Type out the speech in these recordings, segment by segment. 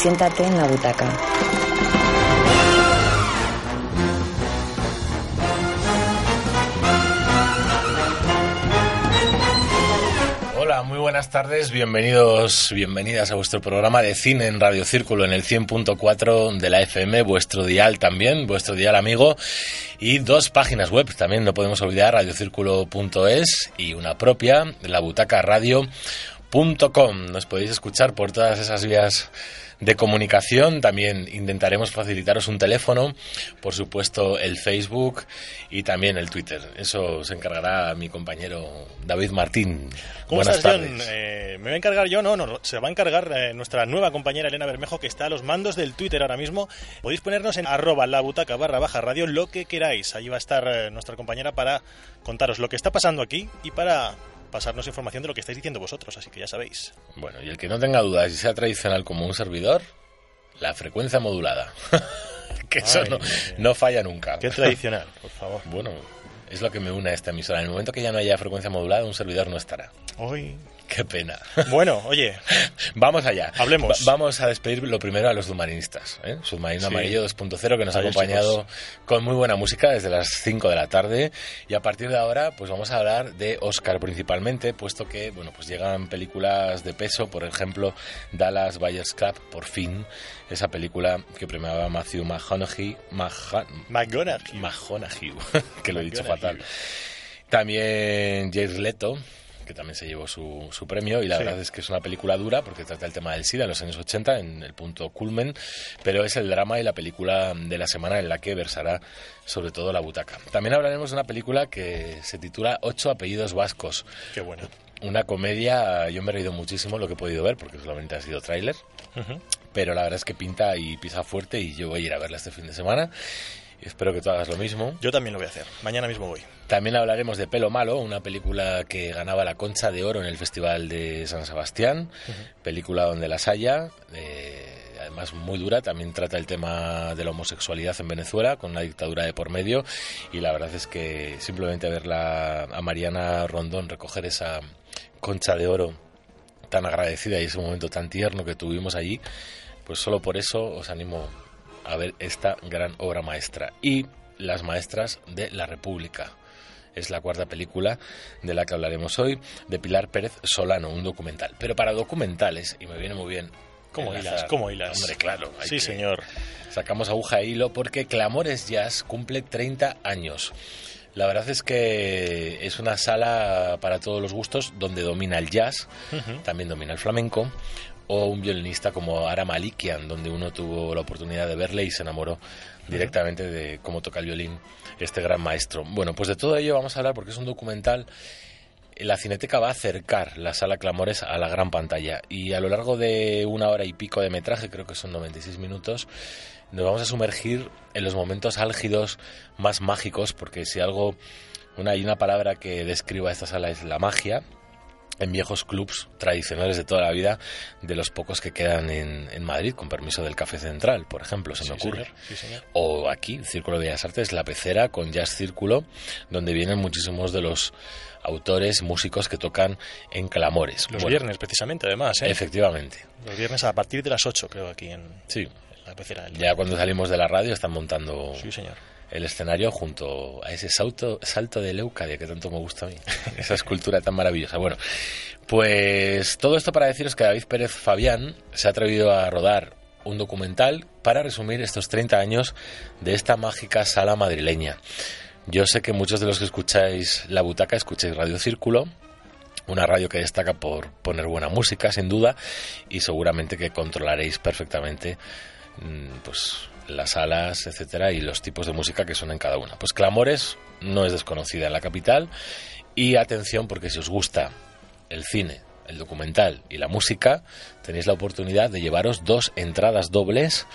Siéntate en la butaca. Hola, muy buenas tardes, bienvenidos, bienvenidas a vuestro programa de cine en Radio Círculo en el 100.4 de la FM, vuestro dial también, vuestro dial amigo y dos páginas web también, no podemos olvidar, radiocírculo.es y una propia, la butaca radio.com. Nos podéis escuchar por todas esas vías de comunicación. También intentaremos facilitaros un teléfono, por supuesto el Facebook y también el Twitter. Eso se encargará mi compañero David Martín. ¿Cómo Buenas estás, tardes. John? Eh, ¿Me voy a encargar yo? No, no, se va a encargar eh, nuestra nueva compañera Elena Bermejo, que está a los mandos del Twitter ahora mismo. Podéis ponernos en arroba la butaca barra baja radio lo que queráis. Allí va a estar eh, nuestra compañera para contaros lo que está pasando aquí y para pasarnos información de lo que estáis diciendo vosotros, así que ya sabéis. Bueno, y el que no tenga dudas y sea tradicional como un servidor, la frecuencia modulada. que eso Ay, no, no falla nunca. Qué tradicional, por favor. Bueno, es lo que me une a esta emisora. En el momento que ya no haya frecuencia modulada, un servidor no estará. Hoy. Qué pena. Bueno, oye, Vamos allá. Hablemos. Va- vamos a despedir lo primero a los submarinistas. ¿eh? Submarino Sí. Amarillo 2.0 que nos ha acompañado con muy buena música desde las 5 de la tarde. Y a partir de ahora, pues vamos a hablar de Oscar principalmente, puesto que, bueno, pues llegan películas de peso, por ejemplo, Dallas Buyers Club, por fin, esa película que premiaba Matthew McConaughey, McGonagall. McConaughey, que lo he dicho McConaughey. fatal. También Jared Leto, que también se llevó su, su premio, y la Sí. verdad es que es una película dura porque trata el tema del SIDA en los años 80, en el punto culmen, pero es el drama y la película de la semana en la que versará sobre todo la butaca. También hablaremos de una película que se titula Ocho apellidos vascos, Qué bueno. una comedia, yo me he reído muchísimo lo que he podido ver porque solamente ha sido tráiler, pero la verdad es que pinta y pisa fuerte y yo voy a ir a verla este fin de semana. Y espero que tú hagas lo mismo. Yo también lo voy a hacer. Mañana mismo voy. También hablaremos de Pelo Malo, una película que ganaba la Concha de Oro en el Festival de San Sebastián, película donde las haya, eh, además muy dura, también trata el tema de la homosexualidad en Venezuela, con una dictadura de por medio, y la verdad es que simplemente verla a Mariana Rondón recoger esa Concha de Oro tan agradecida y ese momento tan tierno que tuvimos allí, pues solo por eso os animo a ver esta gran obra maestra. Y Las Maestras de la República. Es la cuarta película de la que hablaremos hoy, de Pilar Pérez Solano, un documental. Pero para documentales, y me viene muy bien. ¿Cómo enlazar- hilas? ¿Cómo hilas? Hombre, claro. hay Sí, que- señor. Sacamos aguja e hilo porque Clamores Jazz cumple 30 años. La verdad es que es una sala para todos los gustos donde domina el jazz, también domina el flamenco, o un violinista como Ara Malikian, donde uno tuvo la oportunidad de verle y se enamoró directamente de cómo toca el violín este gran maestro. Bueno, pues de todo ello vamos a hablar porque es un documental. La Cineteca va a acercar la sala Clamores a la gran pantalla y a lo largo de una hora y pico de metraje, creo que son 96 minutos, nos vamos a sumergir en los momentos álgidos más mágicos, porque si algo, una, hay una palabra que describa esta sala es la magia, en viejos clubs tradicionales de toda la vida, de los pocos que quedan en, en Madrid, con permiso del Café Central, por ejemplo, se me ocurre. señor. Sí, señor. O aquí, Círculo de Bellas Artes, La Pecera con Jazz Círculo, donde vienen muchísimos de los autores, músicos que tocan en Clamores. Los Bueno, viernes, precisamente, además. ¿eh? Efectivamente, Los viernes a partir de las 8, creo, aquí en, sí. en la pecera. Ya cuando salimos de la radio están montando Sí, señor. El escenario junto a ese salto, salto de Leucadia que tanto me gusta a mí. Esa escultura tan maravillosa. Bueno, pues todo esto para deciros que David Pérez Fabián se ha atrevido a rodar un documental para resumir estos 30 años de esta mágica sala madrileña. Yo sé que muchos de los que escucháis La Butaca escucháis Radio Círculo, una radio que destaca por poner buena música, sin duda, y seguramente que controlaréis perfectamente mm, pues las salas, etcétera, y los tipos de música que son en cada una. Pues Clamores no es desconocida en la capital Y atención, porque si os gusta el cine, el documental y la música, tenéis la oportunidad de llevaros dos entradas dobles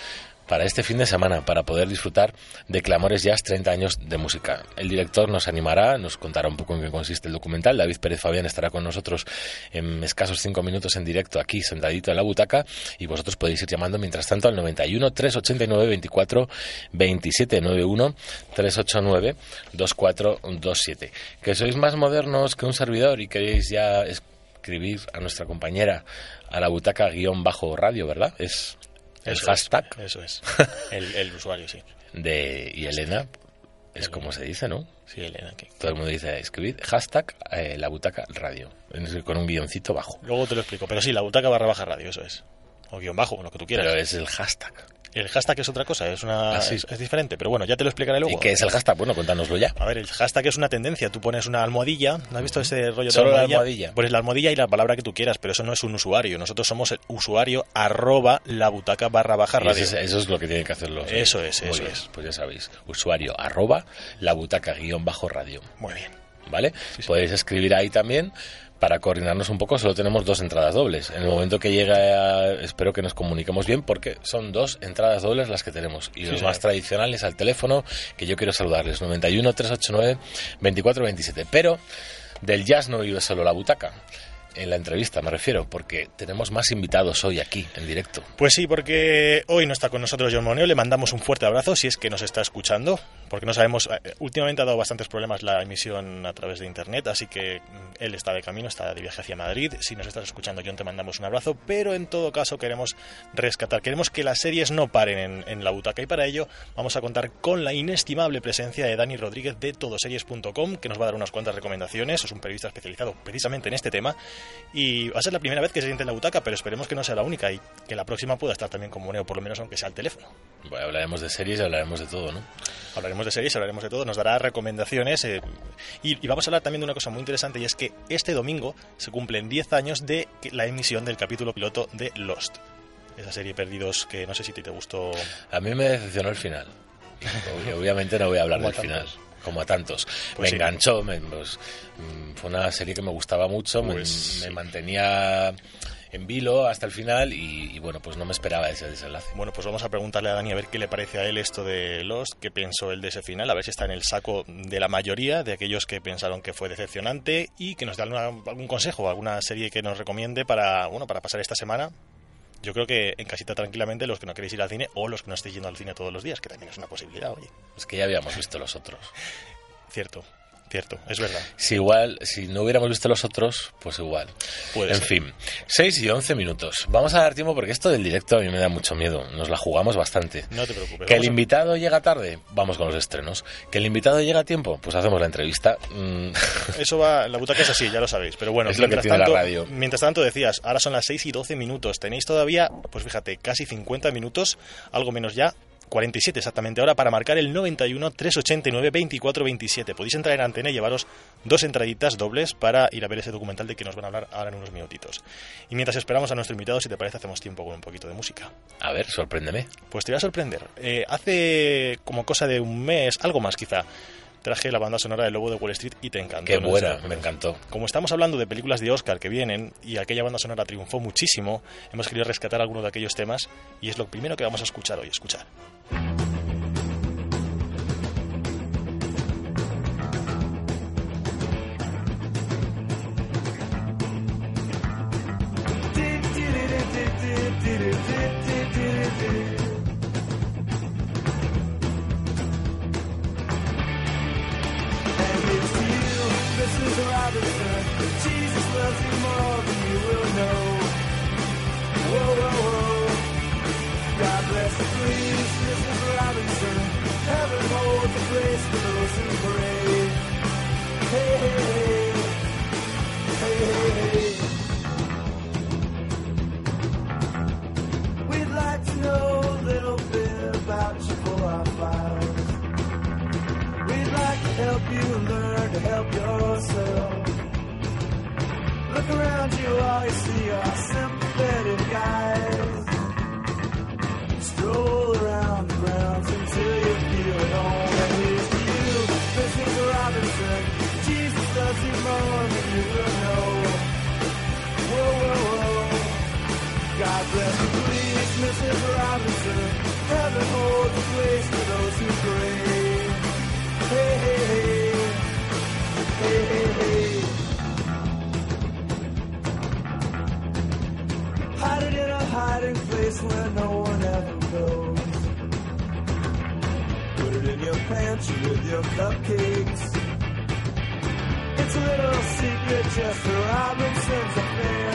para este fin de semana, para poder disfrutar de Clamores Jazz 30 años de música. El director nos animará, nos contará un poco en qué consiste el documental. David Pérez Fabián estará con nosotros en escasos cinco minutos en directo aquí, sentadito en la butaca, y vosotros podéis ir llamando mientras tanto al 91 389 24 27 91 389 2427. Que sois más modernos que un servidor y queréis ya escribir a nuestra compañera a la butaca guion bajo radio, ¿verdad? Es el hashtag. eso es. El, usuario, sí. De, y Elena, es como se dice, ¿no? Sí, Elena. Todo el mundo dice escribir hashtag eh, la butaca radio, con un guioncito bajo. Luego te lo explico, pero sí, la butaca barra baja radio, eso es. O guion bajo, lo que tú quieras. Pero es el hashtag. El hashtag es otra cosa, es una ah, es, diferente, pero bueno, ya te lo explicaré luego. ¿Y qué es el hashtag? Bueno, cuéntanoslo ya. A ver, el hashtag es una tendencia. Tú pones una almohadilla, ¿no has visto ese rollo de la almohadilla? Pones la almohadilla y la palabra que tú quieras, pero eso no es un usuario. Nosotros somos el usuario arroba la butaca barra baja radio. Eso es, lo que tienen que hacer los. Eso es, eso es. Pues ya sabéis, usuario arroba la butaca guion bajo radio. Muy bien. ¿Vale? Podéis escribir ahí también para coordinarnos un poco solo tenemos dos entradas dobles. En el momento que llegue, espero que nos comuniquemos bien porque son dos entradas dobles las que tenemos. Y los más tradicionales al teléfono, que yo quiero saludarles, 91 389 2427. Pero del jazz no vive solo la butaca en la entrevista, me refiero, porque tenemos más invitados hoy aquí, en directo. Pues sí, porque hoy no está con nosotros John Moneo, le mandamos un fuerte abrazo si es que nos está escuchando, porque no sabemos, eh, últimamente ha dado bastantes problemas la emisión a través de Internet, así que mm, él está de camino, está de viaje hacia Madrid, si nos estás escuchando John te mandamos un abrazo, pero en todo caso queremos rescatar, queremos que las series no paren en, en la butaca y para ello vamos a contar con la inestimable presencia de Dani Rodríguez de todoseries.com, que nos va a dar unas cuantas recomendaciones, es un periodista especializado precisamente en este tema, y va a ser la primera vez que se siente en la butaca, pero esperemos que no sea la única y que la próxima pueda estar también con Moneo, por lo menos aunque sea al teléfono. Bueno, hablaremos de series y hablaremos de todo, ¿no? Hablaremos de series, hablaremos de todo, nos dará recomendaciones eh, y, vamos a hablar también de una cosa muy interesante y es que este domingo se cumplen 10 años de la emisión del capítulo piloto de Lost. Esa serie Perdidos que no sé si te gustó. A mí me decepcionó el final. Obviamente no voy a hablar del final como a tantos. Pues me enganchó, pues, mm, fue una serie que me gustaba mucho, me, pues mantenía en vilo hasta el final y, bueno, pues no me esperaba ese desenlace. Bueno, pues vamos a preguntarle a Dani a ver qué le parece a él esto de Lost, qué pensó él de ese final, a ver si está en el saco de la mayoría de aquellos que pensaron que fue decepcionante y que nos dé algún consejo, alguna serie que nos recomiende para, bueno, para pasar esta semana yo creo que en casita tranquilamente los que no queréis ir al cine o los que no estéis yendo al cine todos los días, que también es una posibilidad, oye. Es que ya habíamos visto los otros. Cierto. Cierto, es verdad. Si igual, si no hubiéramos visto los otros, pues igual. en fin, 6 y 11 minutos. Vamos a dar tiempo porque esto del directo a mí me da mucho miedo. Nos la jugamos bastante. No te preocupes. Que el invitado llega tarde, vamos con los estrenos. Que el invitado llega a tiempo, pues hacemos la entrevista. Mm. Eso va, la butaca es así, ya lo sabéis. Pero bueno, es lo que tiene tanto, la radio. Mientras tanto decías, ahora son las 6 y 12 minutos. Tenéis todavía, pues fíjate, casi 50 minutos, algo menos ya, 47 exactamente ahora para marcar el 91 389 24 27. Podéis entrar en antena y llevaros dos entraditas dobles para ir a ver ese documental de que nos van a hablar ahora en unos minutitos. Y mientras esperamos a nuestro invitado, si te parece, hacemos tiempo con un poquito de música. A ver, sorpréndeme. Pues te voy a sorprender. Eh, hace como cosa de un mes, algo más quizá, traje la banda sonora del Lobo de Wall Street y te encantó. Qué buena, me encantó. Como estamos hablando de películas de Oscar que vienen y aquella banda sonora triunfó muchísimo, hemos querido rescatar algunos de aquellos temas y es lo primero que vamos a escuchar hoy. Escuchar. look around you, all you see are sympathetic guys. Stroll around the grounds until you feel at home. And here's to you, Mrs. Robinson. Jesus loves you more than you will know. Whoa, whoa, whoa. God bless you, please, Mrs. Robinson. Heaven holds a place for those who pray. Hey, hey, hey. Hey, hey, hey. Hiding place where no one ever goes. Put it in your pantry with your cupcakes. It's a little secret just for Robinson's affair.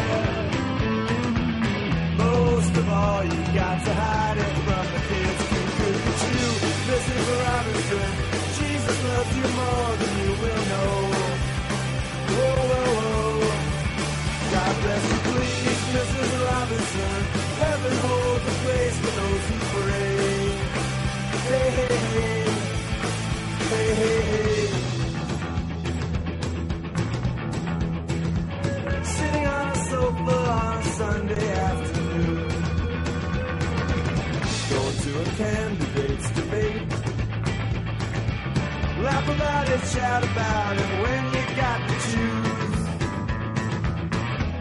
Most of all, you got to hide it from the kids. Look at you, Mrs. Robinson. Jesus loves you more than you will know. Whoa, whoa, whoa. God bless you, please, Mrs. Robinson. Heaven holds a place for those who pray. Hey, hey, hey. Hey, hey, hey. Sitting on a sofa on a Sunday afternoon. Going to a candidate's debate. Laugh about it, shout about it when you got to choose.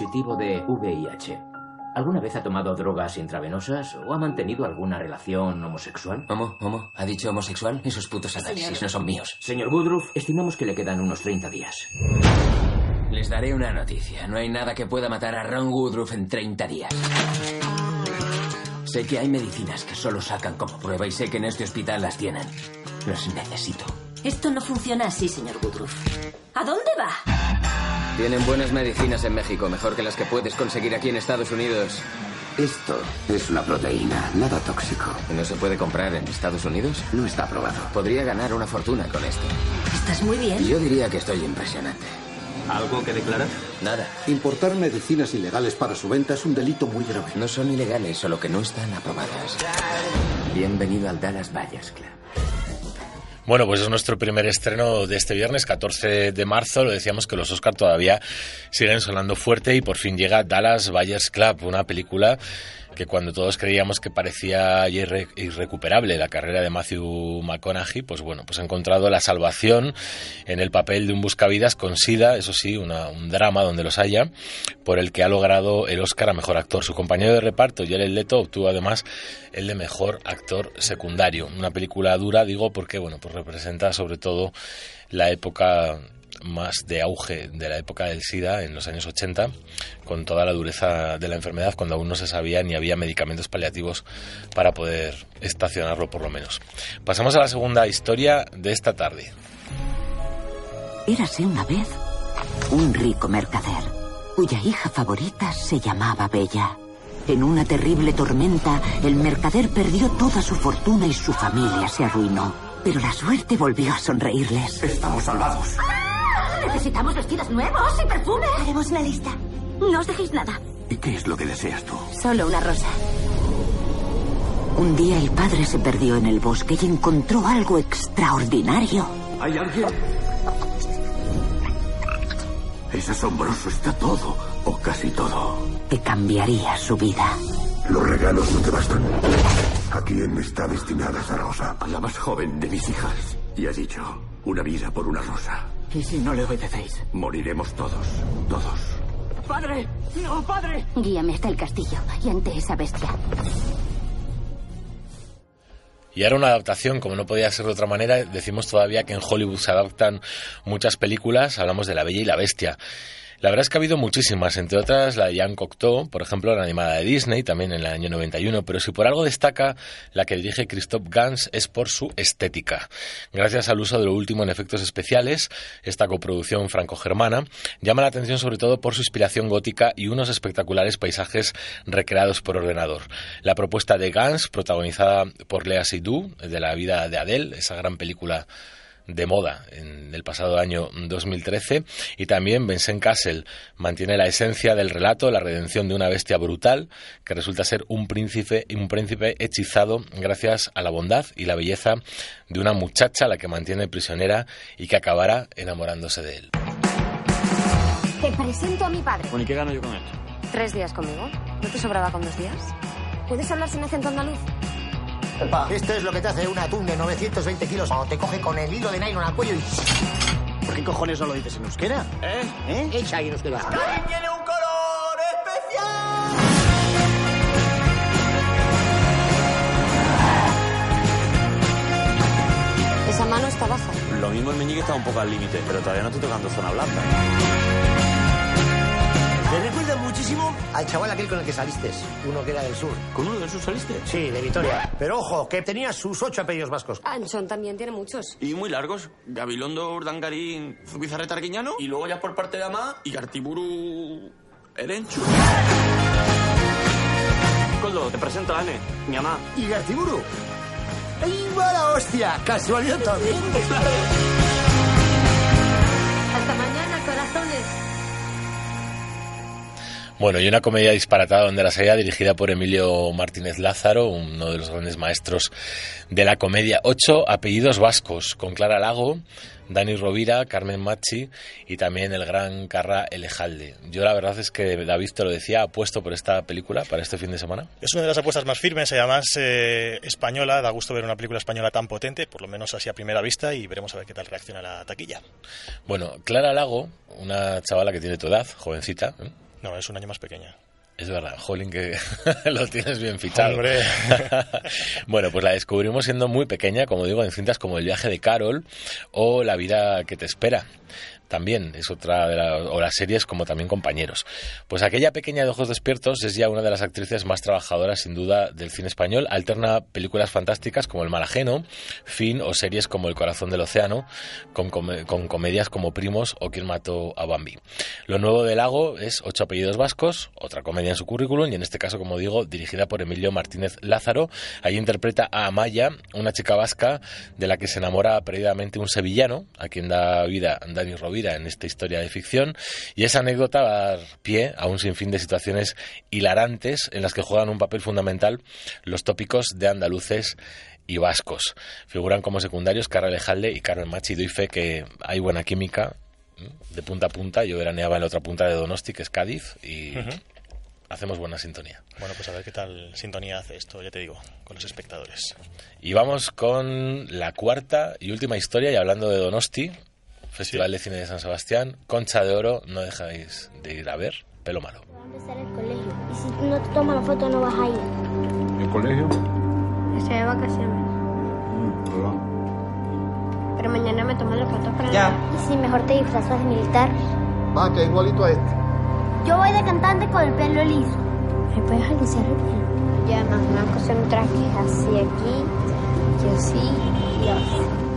positivo de VIH. ¿Alguna vez ha tomado drogas intravenosas o ha mantenido alguna relación homosexual? ¿Homo? ¿Homo? ¿Ha dicho homosexual? Esos putos análisis no son míos. Señor Woodruff, estimamos que le quedan unos 30 días. Les daré una noticia. No hay nada que pueda matar a Ron Woodruff en 30 días. Sé que hay medicinas que solo sacan como prueba y sé que en este hospital las tienen. Los necesito. Esto no funciona así, señor Woodruff. ¿A dónde va? Tienen buenas medicinas en México, mejor que las que puedes conseguir aquí en Estados Unidos. Esto es una proteína, nada tóxico. ¿No se puede comprar en Estados Unidos? No está aprobado. Podría ganar una fortuna con esto. Estás muy bien. Yo diría que estoy impresionante. ¿Algo que declarar? Nada. Importar medicinas ilegales para su venta es un delito muy grave. No son ilegales, solo que no están aprobadas. Bienvenido al Dallas Buyers Club. Bueno, pues es nuestro primer estreno de este viernes, 14 de marzo. Lo decíamos que los Oscar todavía siguen sonando fuerte y por fin llega Dallas Buyers Club, una película que cuando todos creíamos que parecía irre irrecuperable la carrera de Matthew McConaughey, pues bueno, pues ha encontrado la salvación en el papel de un buscavidas con SIDA, eso sí, una, un drama donde los haya, por el que ha logrado el Oscar a Mejor Actor. Su compañero de reparto, Jared Leto, obtuvo además el de Mejor Actor Secundario. Una película dura, digo, porque bueno, pues representa sobre todo la época más de auge de la época del SIDA en los años 80, con toda la dureza de la enfermedad, cuando aún no se sabía ni había medicamentos paliativos para poder estacionarlo por lo menos. Pasamos a la segunda historia de esta tarde. Érase una vez un rico mercader, cuya hija favorita se llamaba Bella. En una terrible tormenta, el mercader perdió toda su fortuna y su familia se arruinó. Pero la suerte volvió a sonreírles. Estamos salvados. Necesitamos vestidos nuevos y perfume. Haremos una lista. No os dejéis nada. ¿Y qué es lo que deseas tú? Solo una rosa. Un día el padre se perdió en el bosque y encontró algo extraordinario. ¿Hay alguien? Es asombroso, está todo, o casi todo. Que cambiaría su vida. Los regalos no te bastan. ¿A quién está destinada esa rosa? A la más joven de mis hijas. Y has dicho, una vida por una rosa. ¿Y si no le obedecéis? Moriremos todos. Todos. ¡Padre! ¡No, padre! Guíame hasta el castillo y ante esa bestia. Y ahora una adaptación, como no podía ser de otra manera, decimos todavía que en Hollywood se adaptan muchas películas, hablamos de La Bella y la Bestia. La verdad es que ha habido muchísimas, entre otras la de Jean Cocteau, por ejemplo, la animada de Disney, también en el año 91, pero si por algo destaca la que dirige Christophe Gans es por su estética. Gracias al uso de lo último en efectos especiales, esta coproducción franco-germana llama la atención sobre todo por su inspiración gótica y unos espectaculares paisajes recreados por ordenador. La propuesta de Gans, protagonizada por Lea Seydoux, de la vida de Adele, esa gran película de moda en el pasado año 2013 y también Vincent Castle mantiene la esencia del relato, la redención de una bestia brutal que resulta ser un príncipe un príncipe hechizado gracias a la bondad y la belleza de una muchacha a la que mantiene prisionera y que acabará enamorándose de él. Te presento a mi padre. Bueno, ¿y qué gano yo con él? ¿Tres días conmigo? ¿No te sobraba con dos días? ¿Puedes hablar sin acento andaluz? Esto es lo que te hace un atún de 920 kilos cuando te coge con el hilo de nylon al cuello y... ¿Por qué cojones no lo dices en euskera? ¿Eh? ¿Eh? Echa ahí en euskera. tiene un color especial! Esa mano está baja. Lo mismo el meñique está un poco al límite, pero todavía no estoy tocando zona blanca. Me recuerda muchísimo al chaval aquel con el que saliste, uno que era del sur. ¿Con uno del sur saliste? Sí, de Vitoria. Pero ojo, que tenía sus ocho apellidos vascos. Anchón también tiene muchos. Y muy largos. Gabilondo, Urdangarín, Zubizarreta Arguiñano. Y luego ya por parte de Ama, y Gartiburu... Erenchu. Coldo, te presento a Ane, mi mamá. ¿Y Gartiburu? ¡Ay, mala hostia! Casualidad también. Bueno, y una comedia disparatada donde la salida dirigida por Emilio Martínez Lázaro, uno de los grandes maestros de la comedia. Ocho apellidos vascos, con Clara Lago, Dani Rovira, Carmen Machi y también el gran Carra Elejalde. Yo la verdad es que David te lo decía, apuesto por esta película para este fin de semana. Es una de las apuestas más firmes y además eh, española. Da gusto ver una película española tan potente, por lo menos así a primera vista, y veremos a ver qué tal reacciona la taquilla. Bueno, Clara Lago, una chavala que tiene tu edad, jovencita. ¿eh? No, es un año más pequeña. Es verdad, Jolín, que lo tienes bien fichado. Hombre. bueno, pues la descubrimos siendo muy pequeña, como digo, en cintas como El viaje de Carol o La vida que te espera. También es otra de las, series como también compañeros. Pues aquella pequeña de ojos despiertos es ya una de las actrices más trabajadoras sin duda del cine español. Alterna películas fantásticas como El mal ajeno, Fin o series como El corazón del océano con, com con comedias como Primos o Quién mató a Bambi. Lo nuevo de Lago es Ocho apellidos vascos, otra comedia en su currículum y en este caso, como digo, dirigida por Emilio Martínez Lázaro. Ahí interpreta a Amaya, una chica vasca de la que se enamora perdidamente un sevillano, a quien da vida Dani Rovira en esta historia de ficción y esa anécdota va a dar pie a un sinfín de situaciones hilarantes en las que juegan un papel fundamental los tópicos de andaluces y vascos. Figuran como secundarios Carla y Carmen Machi. Doy fe que hay buena química de punta a punta. Yo veraneaba en la otra punta de Donosti, que es Cádiz, y uh -huh. hacemos buena sintonía. Bueno, pues a ver qué tal sintonía hace esto, ya te digo, con los espectadores. Y vamos con la cuarta y última historia, y hablando de Donosti, Festival sí. de Cine de San Sebastián, Concha de Oro, no dejáis de ir a ver, pelo malo. empezar el colegio. Y si no te tomas la foto, no vas a ir. ¿El colegio? Estoy de vacaciones. Mm, Pero mañana me toman la foto para Ya. ¿Y si mejor te disfrazas de militar? Va, que igualito a este. Yo voy de cantante con el pelo liso. ¿Me puedes alisar el pelo? Ya, más me van a coser un traje así aquí, y así, y así.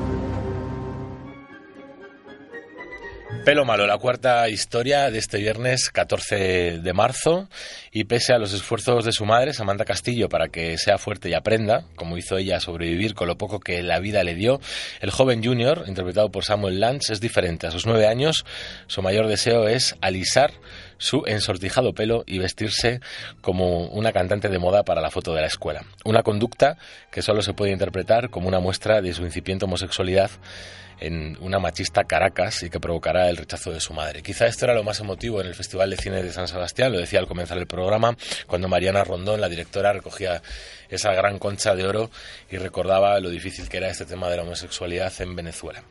Pelo malo, la cuarta historia de este viernes 14 de marzo y pese a los esfuerzos de su madre, Samantha Castillo, para que sea fuerte y aprenda, como hizo ella, sobrevivir con lo poco que la vida le dio, el joven Junior, interpretado por Samuel Lance, es diferente. A sus nueve años, su mayor deseo es alisar su ensortijado pelo y vestirse como una cantante de moda para la foto de la escuela. Una conducta que solo se puede interpretar como una muestra de su incipiente homosexualidad en una machista Caracas y que provocará el rechazo de su madre. Quizá esto era lo más emotivo en el Festival de Cine de San Sebastián, lo decía al comenzar el programa, cuando Mariana Rondón, la directora, recogía esa gran concha de oro y recordaba lo difícil que era este tema de la homosexualidad en Venezuela.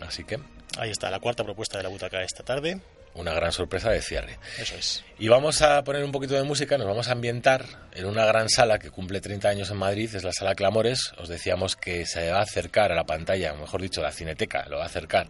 Así que Ahí está, la cuarta propuesta de la butaca esta tarde. Una gran sorpresa de cierre. Eso es. Y vamos a poner un poquito de música, nos vamos a ambientar en una gran sala que cumple 30 años en Madrid, es la Sala Clamores. Os decíamos que se va a acercar a la pantalla, mejor dicho, la cineteca, lo va a acercar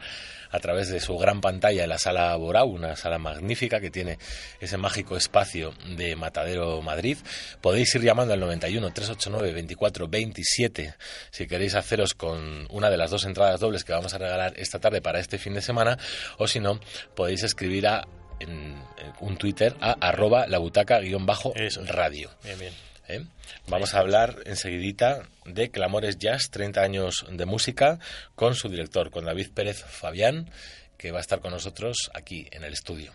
a través de su gran pantalla en la Sala Borau, una sala magnífica que tiene ese mágico espacio de Matadero Madrid. Podéis ir llamando al 91 389 24 27 si queréis haceros con una de las dos entradas dobles que vamos a regalar esta tarde para este fin de semana, o si no, podéis escribir a en, en un Twitter a arroba la butaca guion bajo radio. Bien, bien. ¿Eh? Vamos a hablar enseguidita de Clamores Jazz, 30 años de música, con su director, con David Pérez Fabián, que va a estar con nosotros aquí en el estudio.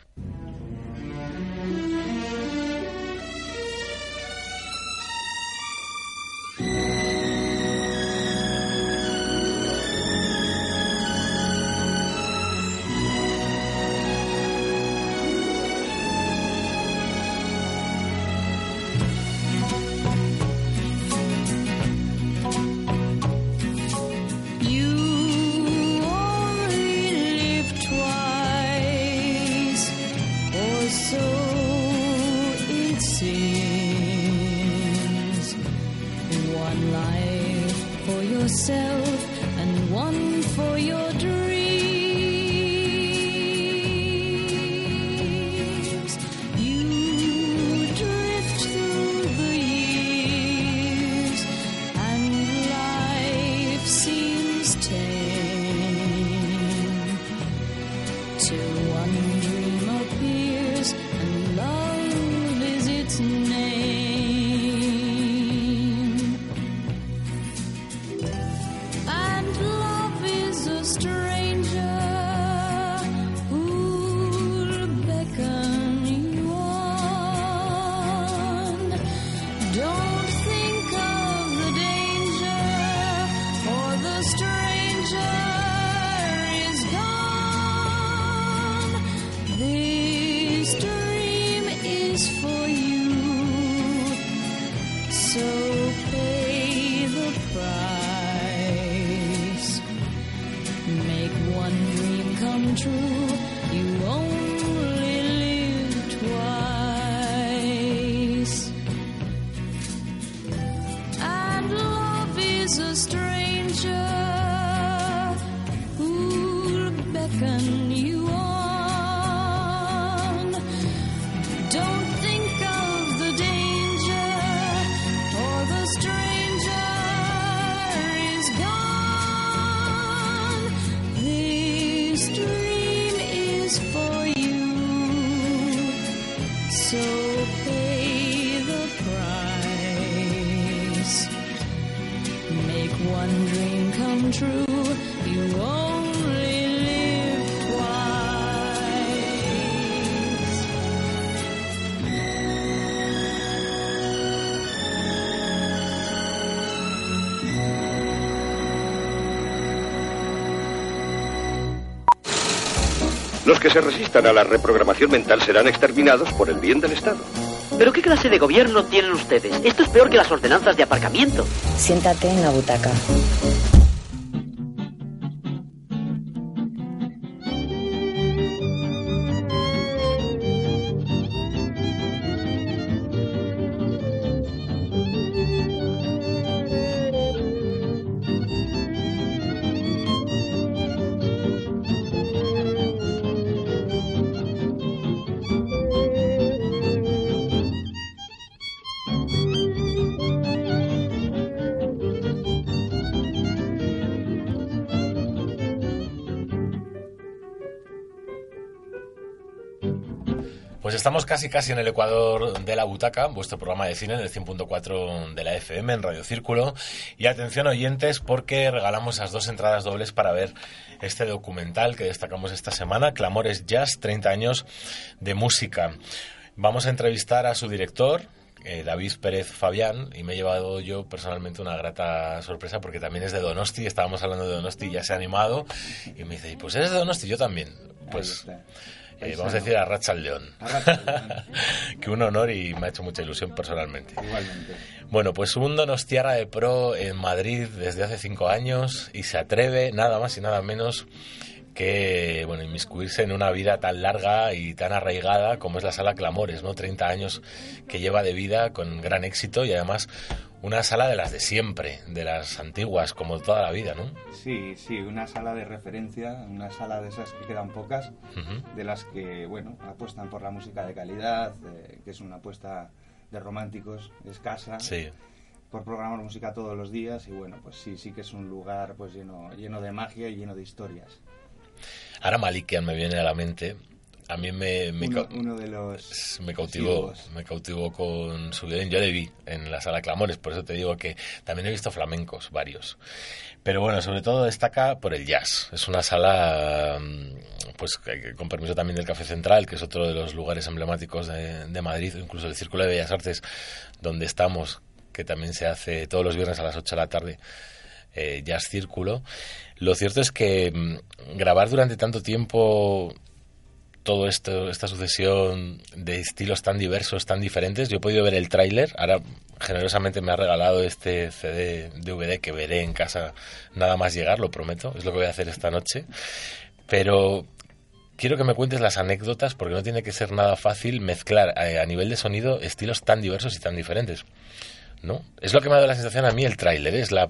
True. Los que se resistan a la reprogramación mental serán exterminados por el bien del Estado. ¿Pero qué clase de gobierno tienen ustedes? Esto es peor que las ordenanzas de aparcamiento. Siéntate en la butaca. Pues estamos casi casi en el Ecuador de la Butaca, vuestro programa de cine en el 100.4 de la FM en Radio Círculo. Y atención oyentes porque regalamos esas dos entradas dobles para ver este documental que destacamos esta semana, Clamores Jazz, 30 años de música. Vamos a entrevistar a su director, eh, David Pérez Fabián, y me he llevado yo personalmente una grata sorpresa porque también es de Donosti, estábamos hablando de Donosti y ya se ha animado, y me dice, pues eres de Donosti, yo también. Pues eh, vamos a decir a Racha León. que un honor y me ha hecho mucha ilusión personalmente. Igualmente. Bueno, pues un Donostiarra de Pro en Madrid desde hace cinco años y se atreve nada más y nada menos que bueno inmiscuirse en una vida tan larga y tan arraigada como es la sala Clamores, ¿no? 30 años que lleva de vida con gran éxito y además una sala de las de siempre, de las antiguas, como toda la vida, ¿no? Sí, sí, una sala de referencia, una sala de esas que quedan pocas, de las que, bueno, apuestan por la música de calidad, eh, que es una apuesta de románticos escasa. Sí. por programar música todos los días y bueno, pues sí, sí que es un lugar pues lleno, lleno de magia y lleno de historias. Ahora Malikian me viene a la mente. A mí me, me, Uno, cau- uno de los me cautivó, símbolos. me cautivó con su violín. Yo le vi en la sala Clamores, por eso te digo que también he visto flamencos, varios. Pero bueno, sobre todo destaca por el jazz. Es una sala, mm, pues con permiso también del Café Central, que es otro de los lugares emblemáticos de, de Madrid, incluso el Círculo de Bellas Artes, donde estamos, que también se hace todos los viernes a las 8 de la tarde eh, Jazz Círculo. Lo cierto es que mm, grabar durante tanto tiempo todo esto, esta sucesión de estilos tan diversos, tan diferentes. Yo he podido ver el tráiler, ahora generosamente me ha regalado este CD DVD que veré en casa nada más llegar, lo prometo, es lo que voy a hacer esta noche. Pero quiero que me cuentes las anécdotas porque no tiene que ser nada fácil mezclar eh, a nivel de sonido estilos tan diversos y tan diferentes. ¿No? Es lo que me ha dado la sensación a mí el tráiler, es la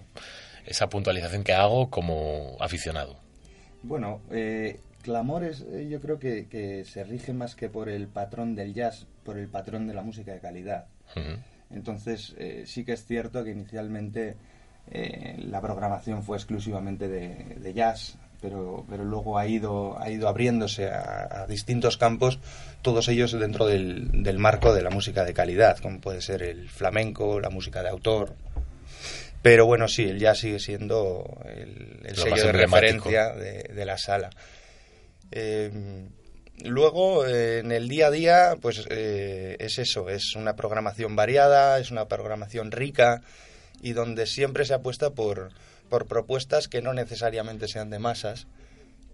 esa puntualización que hago como aficionado. Bueno, eh, Clamores eh, yo creo que, que se rige más que por el patrón del jazz, por el patrón de la música de calidad. Entonces eh, sí que es cierto que inicialmente eh, la programación fue exclusivamente de, de jazz, pero, pero luego ha ido, ha ido abriéndose a, a distintos campos, todos ellos dentro del, del marco de la música de calidad, como puede ser el flamenco, la música de autor. Pero bueno, sí, el jazz sigue siendo el, el Lo sello de referencia de, de la sala. Eh, luego, eh, en el día a día, pues eh, es eso, es una programación variada, es una programación rica y donde siempre se apuesta por, por propuestas que no necesariamente sean de masas,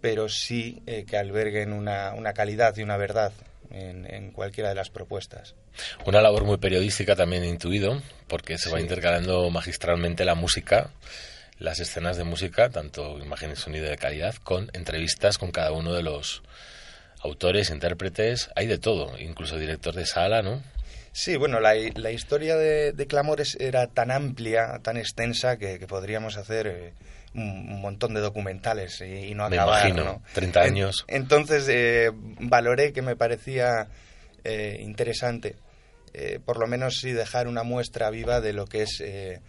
pero sí eh, que alberguen una, una calidad y una verdad en, en cualquiera de las propuestas. Una labor muy periodística también he intuido, porque se va intercalando magistralmente la música, las escenas de música, tanto imagen y sonido de calidad, con entrevistas con cada uno de los autores, intérpretes, hay de todo, incluso director de sala, ¿no? Sí, bueno, la, la historia de, de Clamores era tan amplia, tan extensa, que, que podríamos hacer eh, un, montón de documentales y, y no Me acabar. imagino, ¿no? 30 En- años. entonces eh, valoré que me parecía eh, interesante, eh, por lo menos sí dejar una muestra viva de lo que es eh,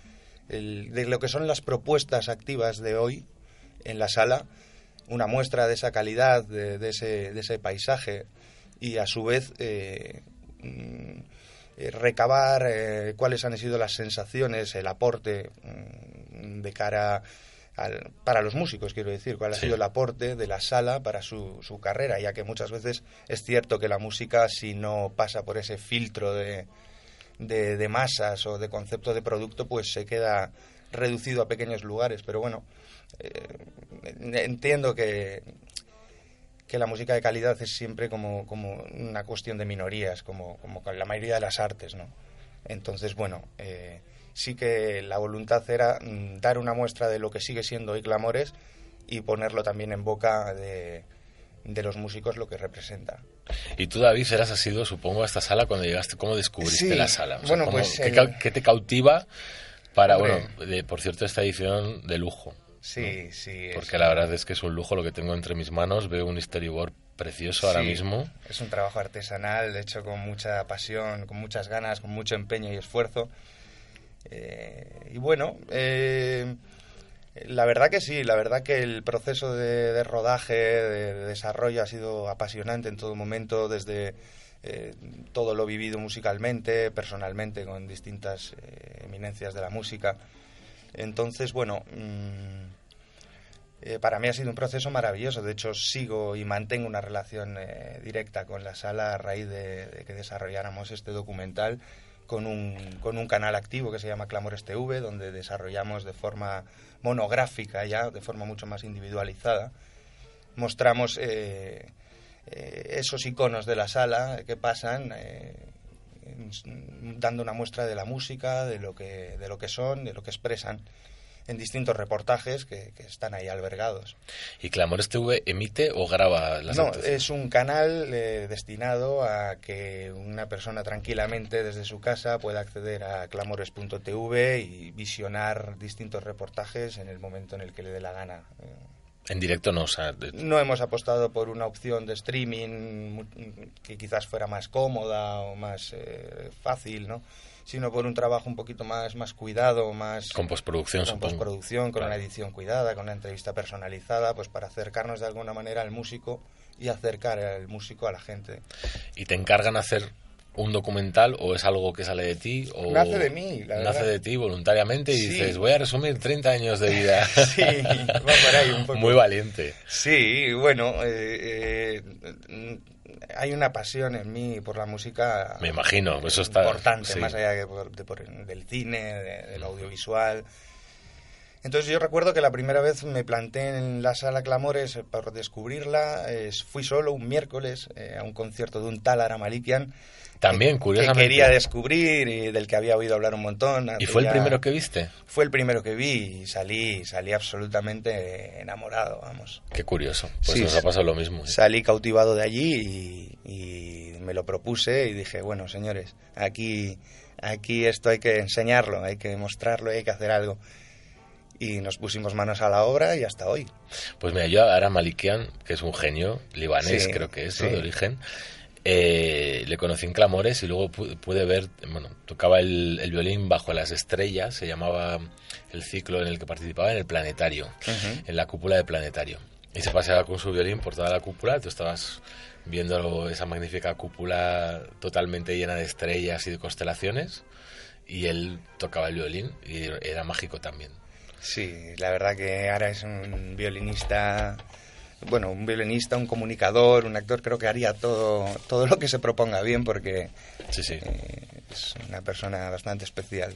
el- de lo que son las propuestas activas de hoy en la sala, una muestra de esa calidad, de, de ese, de ese paisaje y a su vez eh, mm, eh, recabar eh, cuáles han sido las sensaciones, el aporte mm, de cara al- para los músicos, quiero decir, cuál ha Sí. sido el aporte de la sala para su, su carrera, ya que muchas veces es cierto que la música, si no pasa por ese filtro de, de, de masas o de concepto de producto, pues se queda reducido a pequeños lugares. Pero bueno, eh, entiendo que, que la música de calidad es siempre como, como una cuestión de minorías, como, como con la mayoría de las artes, ¿no? Entonces, bueno, eh, sí que la voluntad era mm, dar una muestra de lo que sigue siendo hoy Clamores y ponerlo también en boca de, de los músicos lo que representa. Y tú, David, eras asiduo, supongo, a esta sala cuando llegaste. ¿Cómo descubriste Sí, la sala? bueno, ¿cómo- pues ¿qué, el- cau- qué te cautiva para, Hombre. bueno, de- por cierto, esta edición de lujo? Sí, sí. es- Porque la verdad es que es un lujo lo que tengo entre mis manos. Veo un storyboard precioso ahora mismo. Es un trabajo artesanal, hecho con mucha pasión, con muchas ganas, con mucho empeño y esfuerzo. Eh, y bueno, eh, la verdad que sí, la verdad que el proceso de, de rodaje, de, de desarrollo ha sido apasionante en todo momento, desde eh, todo lo vivido musicalmente, personalmente, con distintas eh, eminencias de la música. Entonces, bueno, mm, eh, para mí ha sido un proceso maravilloso. De hecho, sigo y mantengo una relación eh, directa con la sala a raíz de, de que desarrolláramos este documental con un, con un canal activo que se llama Clamores TV, donde desarrollamos de forma monográfica ya, de forma mucho más individualizada. Mostramos eh, eh, esos iconos de la sala que pasan, dando una muestra de la música, de lo que, de lo que son, de lo que expresan. En distintos reportajes que, que están ahí albergados. ¿Y Clamores TV emite o graba las No, es un canal eh, destinado a que una persona tranquilamente desde su casa pueda acceder a clamores.tv y visionar distintos reportajes en el momento en el que le dé la gana. Eh, En directo no, o sea, de- No hemos apostado por una opción de streaming que quizás fuera más cómoda o más eh, fácil, ¿no? Sino por un trabajo un poquito más, más cuidado, más... con postproducción, con supongo. postproducción, con Claro. una edición cuidada, con una entrevista personalizada, pues para acercarnos de alguna manera al músico y acercar al músico a la gente. ¿Y te encargan hacer un documental o es algo que sale de ti? O Nace de mí, la Nace verdad. de ti voluntariamente y Sí. dices, voy a resumir 30 años de vida. Sí, va por ahí un poco. Muy valiente. Sí, bueno, eh, eh, hay una pasión en mí por la música. Me imagino, eso está- Importante, sí. más allá por- de por- del cine, de- del audiovisual. Entonces yo recuerdo que la primera vez me planté en la sala Clamores por descubrirla. eh, fui solo un miércoles eh, a un concierto de un tal Ara Malikian. También, que curiosamente. quería descubrir y del que había oído hablar un montón. ¿Y fue el primero que viste? Fue el primero que vi y salí, salí absolutamente enamorado, vamos. Qué curioso. Pues Sí, nos ha pasado lo mismo. ¿eh? Salí cautivado de allí y, y me lo propuse y dije, bueno, señores, aquí, aquí esto hay que enseñarlo, hay que mostrarlo y hay que hacer algo. Y nos pusimos manos a la obra y hasta hoy. Pues mira, yo a Ara Malikian, que es un genio libanés, Sí, creo que es, de origen, eh, le conocí en Clamores y luego pu- pude ver, bueno, tocaba el, el violín bajo las estrellas, se llamaba el ciclo en el que participaba en el planetario, en la cúpula del planetario. Y se paseaba con su violín por toda la cúpula, tú estabas viendo esa magnífica cúpula totalmente llena de estrellas y de constelaciones, y él tocaba el violín y era mágico también. Sí, la verdad que ahora es un violinista, bueno, un violinista, un comunicador, un actor, creo que haría todo, todo lo que se proponga bien porque Sí, sí. eh, es una persona bastante especial.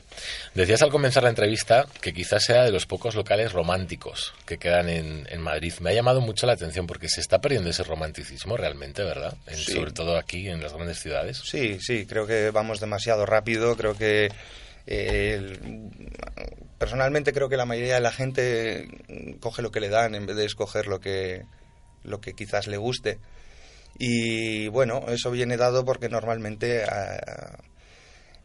Decías al comenzar la entrevista que quizás sea de los pocos locales románticos que quedan en, en Madrid. Me ha llamado mucho la atención porque se está perdiendo ese romanticismo realmente, ¿verdad? En- Sí. Sobre todo aquí en las grandes ciudades. Sí, sí, creo que vamos demasiado rápido, creo que personalmente creo que la mayoría de la gente coge lo que le dan en vez de escoger lo que lo que quizás le guste. Y bueno, eso viene dado porque normalmente ah,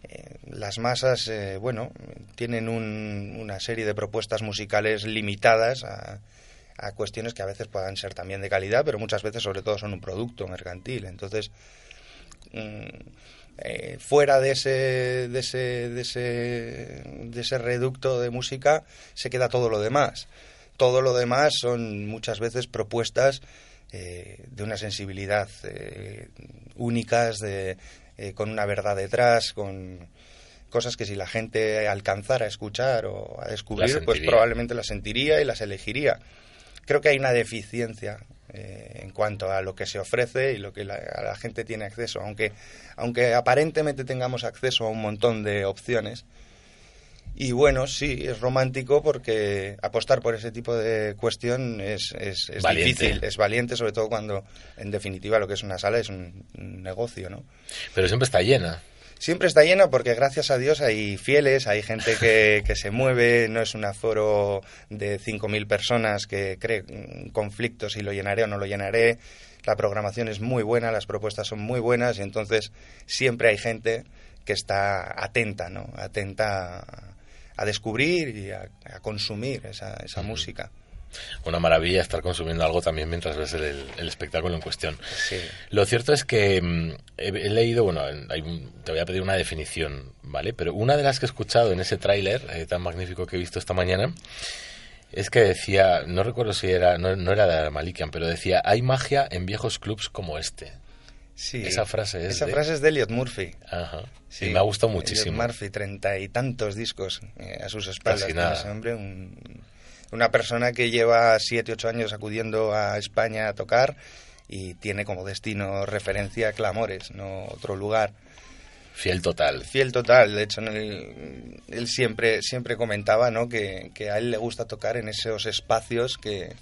eh, las masas, eh, bueno, tienen un- una serie de propuestas musicales limitadas a, a cuestiones que a veces puedan ser también de calidad, pero muchas veces sobre todo son un producto mercantil. Entonces, mm, eh, fuera de ese, de, ese, de, ese, de ese reducto de música se queda todo lo demás. Todo lo demás son muchas veces propuestas eh, de una sensibilidad eh, únicas, de, eh, con una verdad detrás, con cosas que si la gente alcanzara a escuchar o a descubrir, pues probablemente las sentiría y las elegiría. Creo que hay una deficiencia eh, en cuanto a lo que se ofrece y lo que la, gente tiene acceso. Aunque, aunque aparentemente tengamos acceso a un montón de opciones. Y bueno, sí, es romántico porque apostar por ese tipo de cuestión es, es, es difícil, es valiente, sobre todo cuando en definitiva lo que es una sala es un, un negocio, ¿no? Pero siempre está llena. Siempre está llena porque gracias a Dios hay fieles, hay gente que, que se mueve, no es un aforo de 5.000 personas que cree conflictos si lo llenaré o no lo llenaré. La programación es muy buena, las propuestas son muy buenas y entonces siempre hay gente que está atenta, ¿no? Atenta a, a descubrir y a, a consumir esa, esa música. Una maravilla estar consumiendo algo también mientras ves el, el espectáculo en cuestión. Sí. Lo cierto es que mm, he, he leído, bueno, hay un- te voy a pedir una definición, ¿vale? Pero una de las que he escuchado en ese tráiler eh, tan magnífico que he visto esta mañana es que decía, no recuerdo si era, no, no era de Malikian, pero decía, hay magia en viejos clubs como este. Sí. Esa frase es Esa de- frase es de Elliot Murphy. Ajá. Sí, y me ha gustado Elliot muchísimo. Murphy, treinta y tantos discos eh, a sus espaldas. Casi tiene nada. ese hombre, un- una persona que lleva siete, ocho años acudiendo a España a tocar y tiene como destino referencia Clamores, no otro lugar. Fiel total. Fiel total, de hecho en el- él siempre, siempre comentaba ¿no? que, que a él le gusta tocar en esos espacios que,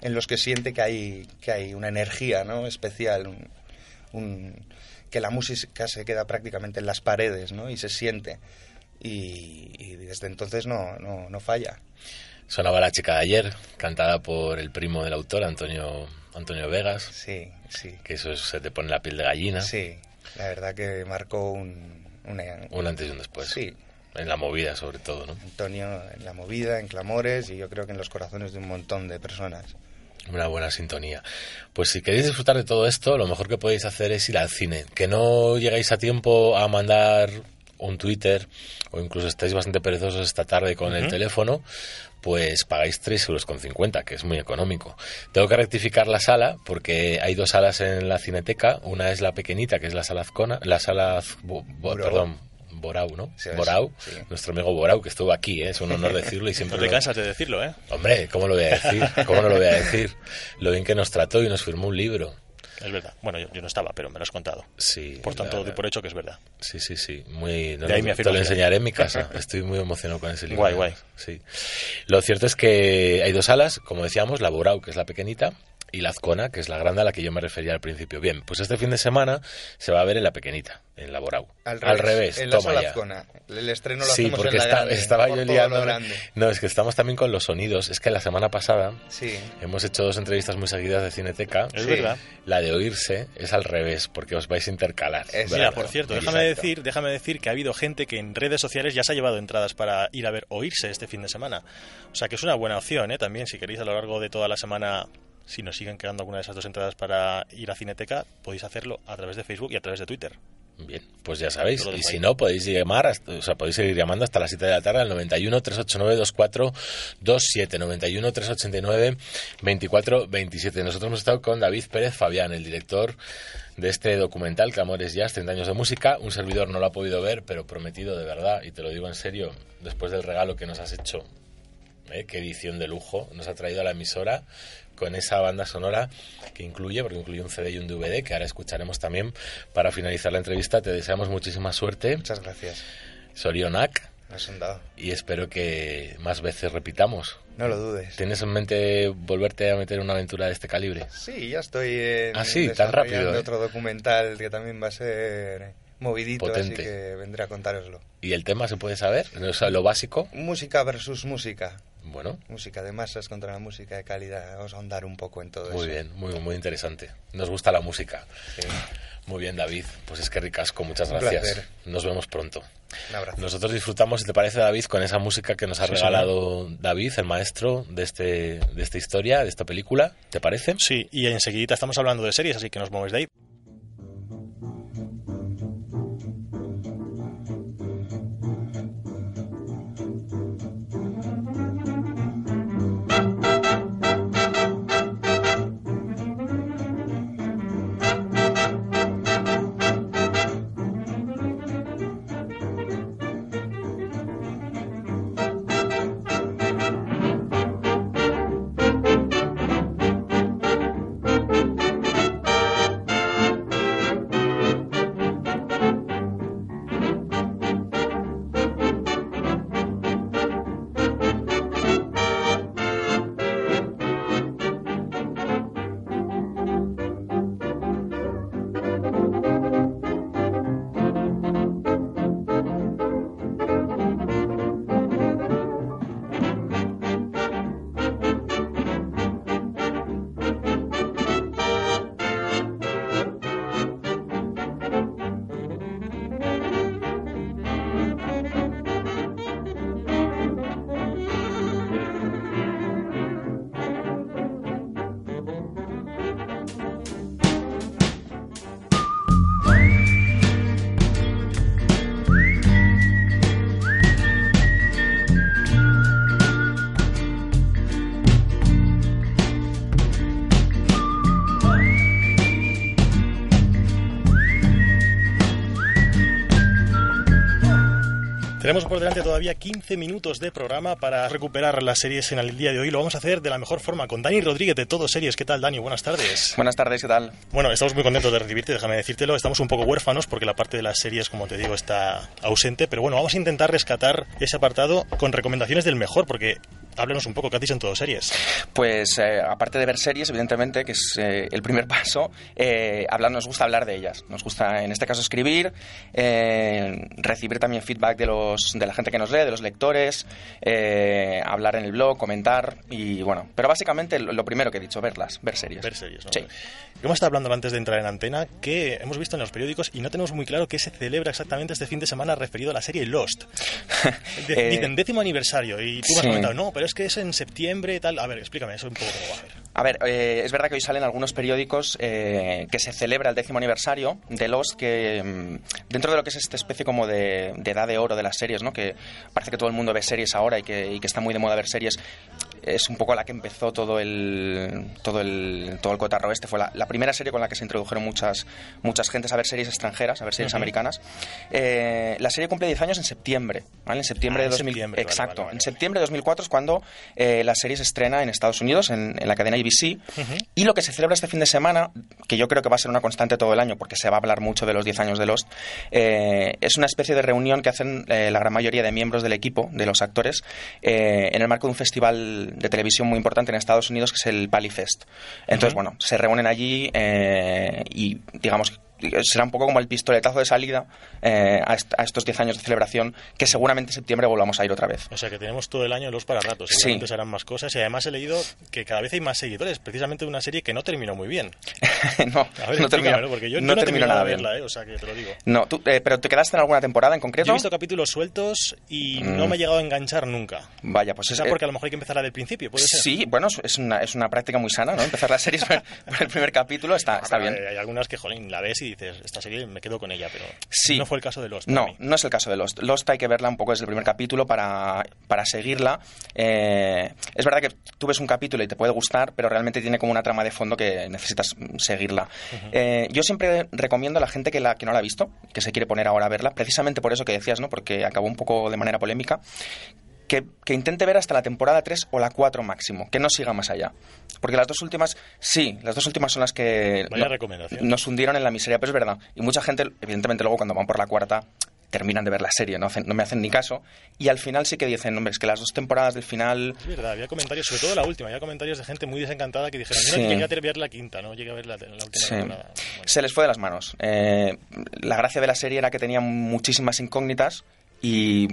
en los que siente que hay, que hay una energía ¿no? especial, un- un- que la música se queda prácticamente en las paredes ¿no? y se siente. y, y desde entonces no, no, no falla. Sonaba La chica de ayer, cantada por el primo del autor, Antonio, Antonio Vegas. Sí, sí. Que eso es- se te pone la piel de gallina. Sí, la verdad que marcó un, Un antes y un después. Sí. En la movida, sobre todo, ¿no? Antonio en la movida, en clamores y yo creo que en los corazones de un montón de personas. Una buena sintonía. Pues si queréis disfrutar de todo esto, lo mejor que podéis hacer es ir al cine. Que no llegáis a tiempo a mandar un Twitter o incluso estáis bastante perezosos esta tarde con el teléfono, pues pagáis 3,50 euros, con 50, que es muy económico. Tengo que rectificar la sala porque hay dos salas en la cineteca. Una es la pequeñita, que es la sala Azcona, la sala, Az- Bo- Bo- Borau. perdón, Borau, ¿no? Sí, Borau, sí. nuestro amigo Borau, que estuvo aquí, ¿eh? es un honor decirlo y siempre No te lo- cansas de decirlo, ¿eh? Hombre, ¿cómo lo voy a decir? ¿Cómo no lo voy a decir? Lo bien que nos trató y nos firmó un libro. Es verdad. Bueno, yo, yo no estaba, pero me lo has contado. Sí. Por tanto, doy por hecho que es verdad. Sí, sí, sí. Muy, no, De ahí mi te lo enseñaré en mi casa. Estoy muy emocionado con ese libro. Guay, guay. Sí. Lo cierto es que hay dos salas, como decíamos, la Borau, que es la pequeñita, y la Azcona, que es la grande a la que yo me refería al principio. Bien, pues este fin de semana se va a ver en la pequeñita, en la Borau. Al Al revés, revés, en la toma ya. Azcona. El estreno lo Sí, hacemos porque en la está- grande, estaba yo liando. No, es que estamos también con los sonidos. Es que la semana pasada Sí. hemos hecho dos entrevistas muy seguidas de Cineteca. Es verdad. La de oírse es al revés, porque os vais a intercalar. Es Mira, ¿verdad? por cierto, Exacto. déjame decir, déjame decir que ha habido gente que en redes sociales ya se ha llevado entradas para ir a ver Oírse este fin de semana. O sea que es una buena opción, ¿eh? También, si queréis a lo largo de toda la semana, si nos siguen quedando alguna de esas dos entradas para ir a Cineteca, podéis hacerlo a través de Facebook y a través de Twitter. Bien, pues ya sabéis. Y si no, podéis llamar, hasta- o sea, podéis seguir llamando hasta las 7 de la tarde al 91 389 2427 91 389 2427 Nosotros hemos estado con David Pérez Fabián, el director de este documental, Clamores Jazz, 30 años de música. Un servidor no lo ha podido ver, pero prometido de verdad, y te lo digo en serio, después del regalo que nos has hecho, ¿eh? qué edición de lujo nos ha traído a la emisora con esa banda sonora que incluye, porque incluye un CD y un DVD, que ahora escucharemos también para finalizar la entrevista. Te deseamos muchísima suerte. Muchas gracias. Sorionak. Has sondado. Y espero que más veces repitamos. No lo dudes. ¿Tienes en mente volverte a meter en una aventura de este calibre? Sí, ya estoy en Ah, sí, tan rápido, ¿eh? otro documental que también va a ser movidito, Potente. así que vendré a contároslo. ¿Y el tema se puede saber? O sea, lo básico. Música versus música. Bueno, Música de masas contra la música de calidad. Vamos a ahondar un poco en todo muy eso. bien, muy, muy interesante. Nos gusta la música. Sí. Muy bien, David. Pues es que ricasco, muchas Un gracias. placer. Nos vemos pronto. Un abrazo. Nosotros disfrutamos, si te parece, David, con esa música que nos ha Sí, regalado David, el maestro de, este, de esta historia, de esta película. ¿Te parece? Sí, y enseguida estamos hablando de series, así que nos movéis de ahí. Tenemos por delante todavía 15 minutos de programa para recuperar las series en el día de hoy. Lo vamos a hacer de la mejor forma con Dani Rodríguez de Todo Series. ¿Qué tal, Dani? Buenas tardes. Buenas tardes, ¿qué tal? Bueno, estamos muy contentos de recibirte, déjame decírtelo. Estamos un poco huérfanos porque la parte de las series, como te digo, está ausente. Pero bueno, vamos a intentar rescatar ese apartado con recomendaciones del mejor, porque háblanos un poco, ¿qué hacéis en todo series? Pues eh, aparte de ver series, evidentemente, que es eh, el primer paso, eh, hablar, nos gusta hablar de ellas. Nos gusta, en este caso, escribir, eh, recibir también feedback de, los, de la gente que nos lee, de los lectores, eh, hablar en el blog, comentar y bueno. Pero básicamente lo, primero que he dicho, verlas, ver series. Ver series, ¿no? Sí. Hemos estado hablando antes de entrar en antena que hemos visto en los periódicos y no tenemos muy claro qué se celebra exactamente este fin de semana referido a la serie Lost. De- Eh, dicen décimo aniversario y tú me has sí. comentado, no, pero es que es en septiembre y tal. A ver, explícame eso un poco a ver. A ver, eh, es verdad que hoy salen algunos periódicos eh, que se celebra el décimo aniversario de Lost, que mm, dentro de lo que es esta especie como de, edad de oro de las series, ¿no? que parece que todo el mundo ve series ahora y que está muy de moda ver series, es un poco la que empezó todo el todo el todo el cotarro este. Fue la, la primera serie con la que se introdujeron muchas muchas gentes a ver series extranjeras a ver series americanas. Eh, la serie cumple 10 años en septiembre ¿vale? en septiembre Ah, de en 2000 septiembre, exacto vale, vale. en septiembre de 2004 es cuando eh, la serie se estrena en Estados Unidos en, en la cadena ABC y lo que se celebra este fin de semana, que yo creo que va a ser una constante todo el año, porque se va a hablar mucho de los 10 años de Lost, eh, es una especie de reunión que hacen eh, la gran mayoría de miembros del equipo, de los actores, eh, en el marco de un festival de televisión muy importante en Estados Unidos, que es el Pally Fest. Entonces, bueno, se reúnen allí eh, y, digamos, será un poco como el pistoletazo de salida eh, a, est- a estos 10 años de celebración, que seguramente en septiembre volvamos a ir otra vez. O sea que tenemos todo el año los para ratos. Sí. Seguramente serán más cosas. Y además he leído que cada vez hay más seguidores, precisamente de una serie que no terminó muy bien. no, A ver, no terminó, porque yo, no yo no he terminó terminado nada de bien. ¿eh? o sea que te lo digo. No, tú, eh, pero ¿te quedaste en alguna temporada en concreto? Yo he visto capítulos sueltos y no Mm. me he llegado a enganchar nunca. Vaya, pues O es sea, eh, porque a lo mejor hay que empezar del principio, ¿puede ser? Sí, bueno, es- una, es una práctica muy sana, ¿no? Empezar las series por, por el primer capítulo está, está bien. Hay algunas que, jolín, la ves y dices, esta serie me quedo con ella, pero Sí. no fue el caso de los. No, no es el caso de Lost. Lost hay que verla un poco desde el primer capítulo para, para seguirla. Eh, es verdad que tú ves un capítulo y te puede gustar, pero realmente tiene como una trama de fondo que necesitas seguirla. Eh, yo siempre recomiendo a la gente que, la, que no la ha visto, que se quiere poner ahora a verla, precisamente por eso que decías, ¿no? Porque acabó un poco de manera polémica. Que, que intente ver hasta la temporada 3 o la 4 máximo, que no siga más allá. Porque las dos últimas, sí, las dos últimas son las que Vaya no- recomendación. nos hundieron en la miseria, pero es verdad. Y mucha gente, evidentemente, luego cuando van por la cuarta, terminan de ver la serie, no, hacen- no me hacen ni caso. Y al final sí que dicen, hombre, es que las dos temporadas del final... Es verdad, había comentarios, sobre todo la última, había comentarios de gente muy desencantada que dijeron, yo Sí. no llegué a ver la quinta, no llegué a ver la, la última Sí. temporada. Se les fue de las manos. Eh, la gracia de la serie era que tenía muchísimas incógnitas y,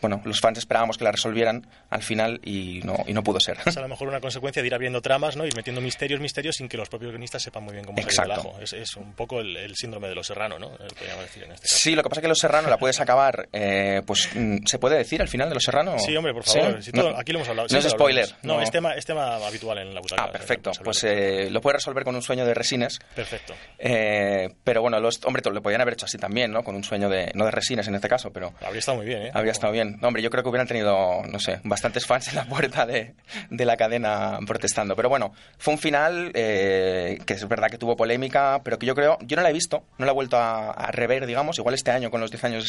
bueno, los fans esperábamos que la resolvieran al final y no, y no pudo ser. Es a lo mejor una consecuencia de ir abriendo tramas, ¿no? Ir metiendo misterios, misterios sin que los propios guionistas sepan muy bien cómo salir del ajo. Es, es un poco el, el síndrome de los serrano, ¿no? Eh, Podríamos decir en este caso. Sí, lo que pasa es que Los Serrano la puedes acabar, eh, pues, mm, ¿se puede decir al final de Los Serrano? Sí, hombre, por favor. ¿Sí? si todo- No- aquí lo hemos hablado. No es spoiler. hablamos. No, Es, tema, es tema habitual en la butaca. Ah, perfecto. Pues eh, lo puedes resolver con un sueño de resines. Perfecto. Eh, pero bueno, los, hombre, lo podían haber hecho así también, ¿no? Con un sueño de, no de resines en este caso, pero... Habría estado muy bien, ¿eh? Habría estado bien. No, hombre, yo creo que hubieran tenido, no sé, bastantes fans en la puerta de, de la cadena protestando. Pero bueno, fue un final eh, que es verdad que tuvo polémica, pero que yo creo, yo no la he visto, no la he vuelto a, a rever, digamos. Igual este año, con los 10 años,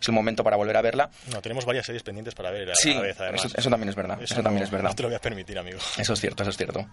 es, el momento para volver a verla. No, tenemos varias series pendientes para ver a Sí, la vez, además. eso, eso también es verdad. Eso, también no- es verdad. No te lo voy a permitir, amigo. Eso es cierto, eso es cierto.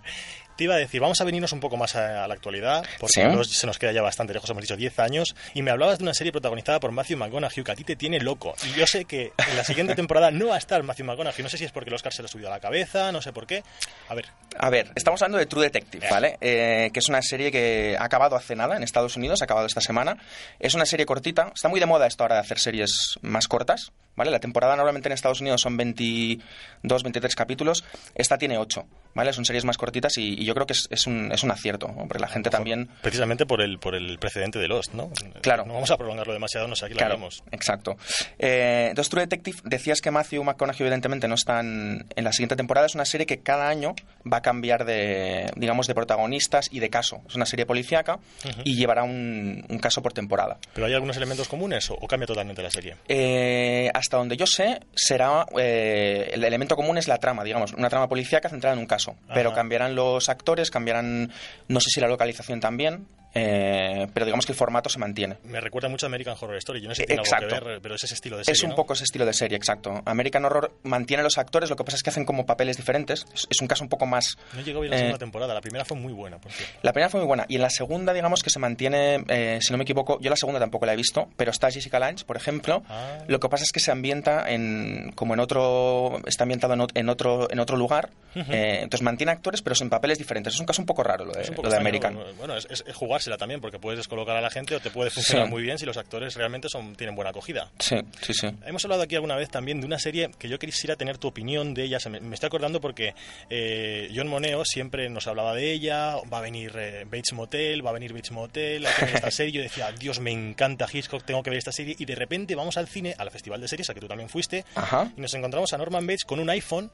Te iba a decir, vamos a venirnos un poco más a, a la actualidad, porque Sí. se nos queda ya bastante lejos, hemos dicho 10 años, y me hablabas de una serie protagonizada por Matthew McConaughey que a ti te tiene loco. Y yo sé que en la siguiente temporada no va a estar Matthew McConaughey, no sé si es porque el Oscar se le ha subido a la cabeza, no sé por qué. A ver, A ver, estamos hablando de True Detective, ¿vale? Eh, que es una serie que ha acabado hace nada en Estados Unidos, ha acabado esta semana. Es una serie cortita, está muy de moda esto ahora de hacer series más cortas, ¿vale? La temporada normalmente en Estados Unidos son 22, 23 capítulos, esta tiene 8, ¿vale? Son series más cortitas y, y yo creo que es, es un, es un acierto, la gente también... precisamente por el, por el precedente de Lost, ¿no? Claro. No vamos a prolongarlo demasiado, no sé, aquí la hablamos. exacto. Eh, entonces, True Detective, decías que Matthew McConaughey evidentemente no está en, en la siguiente temporada. Es una serie que cada año va a cambiar de, digamos, de protagonistas y de caso. Es una serie policíaca y llevará un, un caso por temporada. ¿Pero hay algunos elementos comunes o, o cambia totalmente la serie? Eh, hasta donde yo sé, será eh, el elemento común es la trama, digamos, una trama policíaca centrada en un caso. Pero cambiarán los actores, cambiarán, no sé si la localización también. Eh, pero digamos que el formato se mantiene. Me recuerda mucho a American Horror Story. Yo no sé si tiene algo que ver, pero es ese estilo de serie, Es un ¿no? poco ese estilo de serie, exacto. American Horror mantiene los actores, lo que pasa es que hacen como papeles diferentes. Es, es un caso un poco más... No llegó bien la eh, segunda temporada. La primera fue muy buena, por cierto. La primera fue muy buena y en la segunda, digamos que se mantiene, eh, si no me equivoco, yo la segunda tampoco la he visto, pero está Jessica Lange, por ejemplo. Ah. Lo que pasa es que se ambienta en, como en otro, está ambientado en, ot- en otro, en otro lugar. Ujú. eh, entonces mantiene actores, pero sin papeles diferentes. Es un caso un poco raro lo de, lo de American. ¿no? Bueno, es, es- es jugársela también, porque puedes descolocar a la gente o te puede funcionar Sí. muy bien si los actores realmente son, tienen buena acogida. Sí, sí, sí. Hemos hablado aquí alguna vez también de una serie que yo quisiera tener tu opinión de ella. Me, me estoy acordando porque eh, John Moneo siempre nos hablaba de ella. Va a venir eh, Bates Motel, va a venir Bates Motel, hay que ver esta serie. Yo decía, Dios, me encanta Hitchcock, tengo que ver esta serie. Y de repente vamos al cine, al Festival de Series, a que tú también fuiste, Ajá. y nos encontramos a Norman Bates con un iPhone.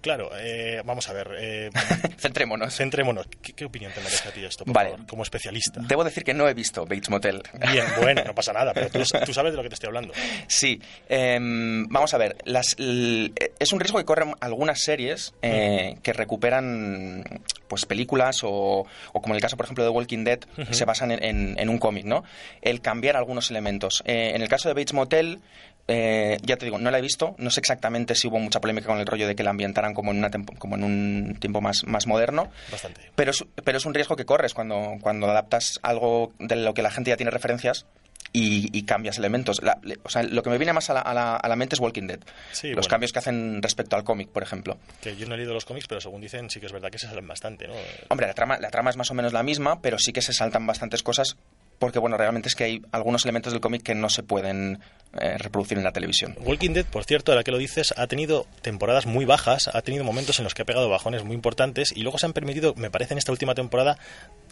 Claro, eh, vamos a ver. eh, Centrémonos. Centrémonos. ¿Qué, qué opinión te merece a ti esto, por Vale. favor, como especialista? Debo decir que no he visto Bates Motel. Bien, bueno, no pasa nada, pero tú, tú sabes de lo que te estoy hablando. Sí, em, vamos a ver, las, es un riesgo que corren algunas series eh, que recuperan pues películas o, o como en el caso, por ejemplo, de Walking Dead, que se basan en, en- en un cómic, ¿no? El cambiar algunos elementos. Eh, en el caso de Bates Motel, eh, ya te digo, no la he visto, no sé exactamente si hubo mucha polémica con el rollo de que la ambientaran como en, una tempo- como en un tiempo más, más moderno, Bastante. pero es, pero es un riesgo que corres cuando, cuando adaptas algo de lo que la gente ya tiene referencias y, y cambias elementos. La- le- o sea, lo que me viene más a la, a la- a la mente es Walking Dead. Sí, Los bueno. cambios que hacen respecto al cómic, por ejemplo. Que yo no he leído los cómics, pero según dicen, sí que es verdad que se salen bastante, ¿no? Hombre, la trama, la trama es más o menos la misma, pero sí que se saltan bastantes cosas porque, bueno, realmente es que hay algunos elementos del cómic que no se pueden eh, reproducir en la televisión. Walking Dead, por cierto, ahora que lo dices, ha tenido temporadas muy bajas, ha tenido momentos en los que ha pegado bajones muy importantes y luego se han permitido, me parece, en esta última temporada,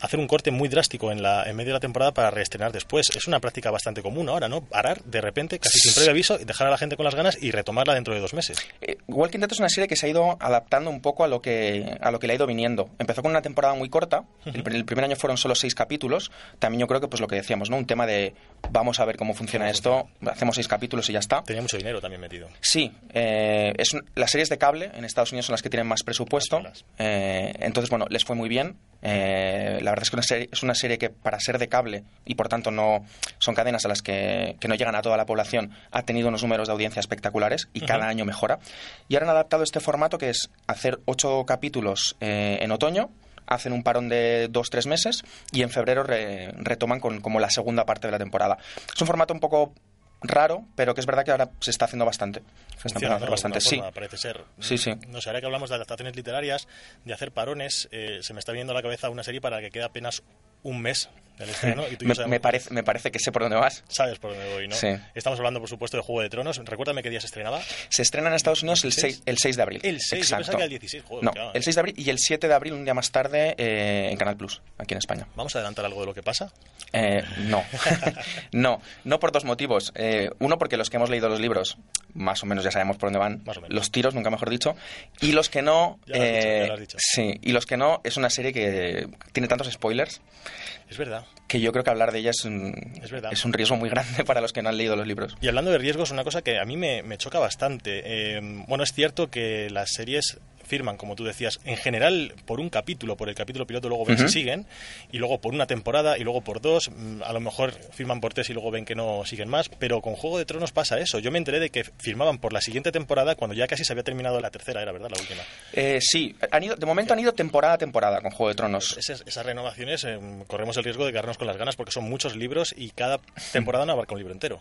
hacer un corte muy drástico en, la, en medio de la temporada para reestrenar después. Es una práctica bastante común ahora, ¿no? Parar de repente, casi sin previo aviso, dejar a la gente con las ganas y retomarla dentro de dos meses. Eh, Walking Dead es una serie que se ha ido adaptando un poco a lo que a lo que le ha ido viniendo. Empezó con una temporada muy corta. el, el primer año fueron solo seis capítulos. También yo creo que pues lo que decíamos, ¿no? Un tema de vamos a ver cómo funciona esto. Hacemos seis capítulos y ya está. Tenía mucho dinero también metido. Sí, eh, es un- las series de cable en Estados Unidos son las que tienen más presupuesto. Eh, entonces, bueno, les fue muy bien. Eh, la verdad es que una serie- es una serie que para ser de cable y por tanto no son cadenas a las que, que no llegan a toda la población, ha tenido unos números de audiencia espectaculares y cada año mejora. Y ahora han adaptado este formato que es hacer ocho capítulos eh, en otoño. Hacen un parón de dos, tres meses y en febrero re- retoman con como la segunda parte de la temporada. Es un formato un poco raro, pero que es verdad que ahora se está haciendo bastante. Se está. De bastante, sí. parece ser. Sí, sí. No sé, ahora que hablamos de adaptaciones literarias, de hacer parones, eh, se me está viendo a la cabeza una serie para la que queda apenas un mes del estreno. Y tú yo me, sabemos- me parece, me parece que sé por dónde vas. Sabes por dónde voy, ¿no? Sí. Estamos hablando, por supuesto, de Juego de Tronos. Recuérdame qué día se estrenaba. Se estrena en Estados Unidos el 6, el 6 de abril. El 6, yo Exacto. pensaba que el 16. Joder, no, claro. el 6 de abril y el 7 de abril, un día más tarde, eh, en Canal Plus, aquí en España. ¿Vamos a adelantar algo de lo que pasa? Eh, no, no, no por dos motivos. Eh, uno, porque los que hemos leído los libros, más o menos ya sabemos por dónde van. Los tiros, nunca mejor dicho. Y los que no. Ya lo has dicho, ya eh, lo has dicho. Sí, y los que no, es una serie que tiene tantos spoilers Es verdad. que yo creo que hablar de ella es un, Es verdad. es un riesgo muy grande para los que no han leído los libros. Y hablando de riesgos, una cosa que a mí me, me choca bastante. Eh, bueno, es cierto que las series firman, como tú decías, en general por un capítulo, por el capítulo piloto, luego ven si siguen, y luego por una temporada, y luego por dos, mm, a lo mejor firman por tres y luego ven que no siguen más, pero con Juego de Tronos pasa eso. Yo me enteré de que firmaban por la siguiente temporada cuando ya casi se había terminado la tercera, era verdad, la última. Eh, sí, han ido, de momento han ido temporada a temporada con Juego de Tronos. Esas, esas renovaciones eh, corremos el riesgo de quedarnos con las ganas porque son muchos libros y cada temporada no abarca un libro entero.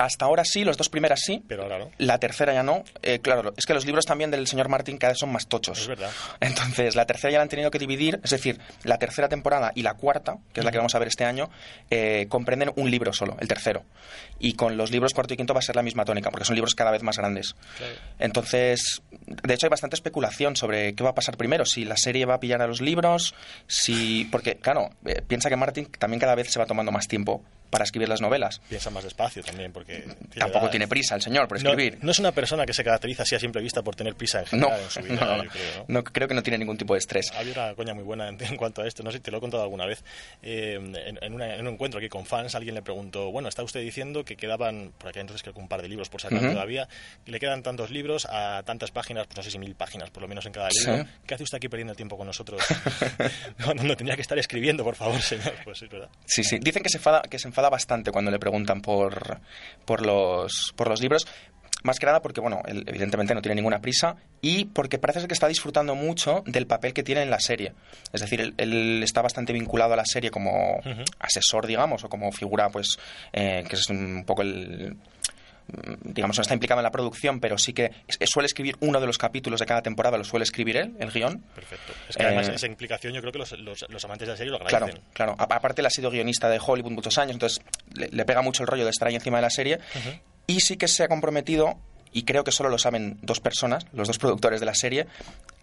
Hasta ahora sí, los dos primeras sí. Pero ahora no. La tercera ya no. Eh, claro, es que los libros también del señor Martín cada vez son más tochos. Es verdad. Entonces, la tercera ya la han tenido que dividir, es decir, la tercera temporada y la cuarta, que es la que vamos a ver este año, eh, comprenden un libro solo, el tercero. Y con los libros cuarto y quinto va a ser la misma tónica, porque son libros cada vez más grandes. Entonces, de hecho hay bastante especulación sobre qué va a pasar primero, si la serie va a pillar a los libros, si... Porque, claro, eh, piensa que Martin también cada vez se va tomando más tiempo para escribir las novelas. Piensa más despacio también, porque... Tampoco edad. tiene prisa el señor por No- escribir. No, es una persona que se caracteriza así a simple vista por tener prisa en No, general en su vida, no, no, yo creo, ¿no? no, creo que no tiene ningún tipo de estrés. Había una coña muy buena en, en cuanto a esto, no sé si te lo he contado alguna vez. Eh, en, en una- en un encuentro aquí con fans, alguien le preguntó, bueno, está usted diciendo que quedaban, por aquel entonces creo que un par de libros por sacar Ujú. todavía, que le quedan tantos libros a tantas páginas, pues no sé si mil páginas por lo menos en cada Sí. libro. ¿Qué hace usted aquí perdiendo el tiempo con nosotros? no, no, no, tendría que estar escribiendo, por favor, señor. Pues es verdad. Sí, sí. Dicen que se enfada, que se enfada bastante cuando le preguntan por, por, los, por los libros. Más que nada porque, bueno, él evidentemente no tiene ninguna prisa y porque parece ser que está disfrutando mucho del papel que tiene en la serie. Es decir, él, él está bastante vinculado a la serie como asesor, digamos, o como figura, pues, eh, que es un poco el digamos, no está implicado en la producción, pero sí que suele escribir uno de los capítulos de cada temporada, lo suele escribir él, el guion. Perfecto. Es que además Eh, esa implicación yo creo que los, los- los amantes de la serie lo Claro, agradecen. claro. A- Aparte, él ha sido guionista de Hollywood muchos años, entonces le, le pega mucho el rollo de estar ahí encima de la serie. Y sí que se ha comprometido, y creo que solo lo saben dos personas, los dos productores de la serie,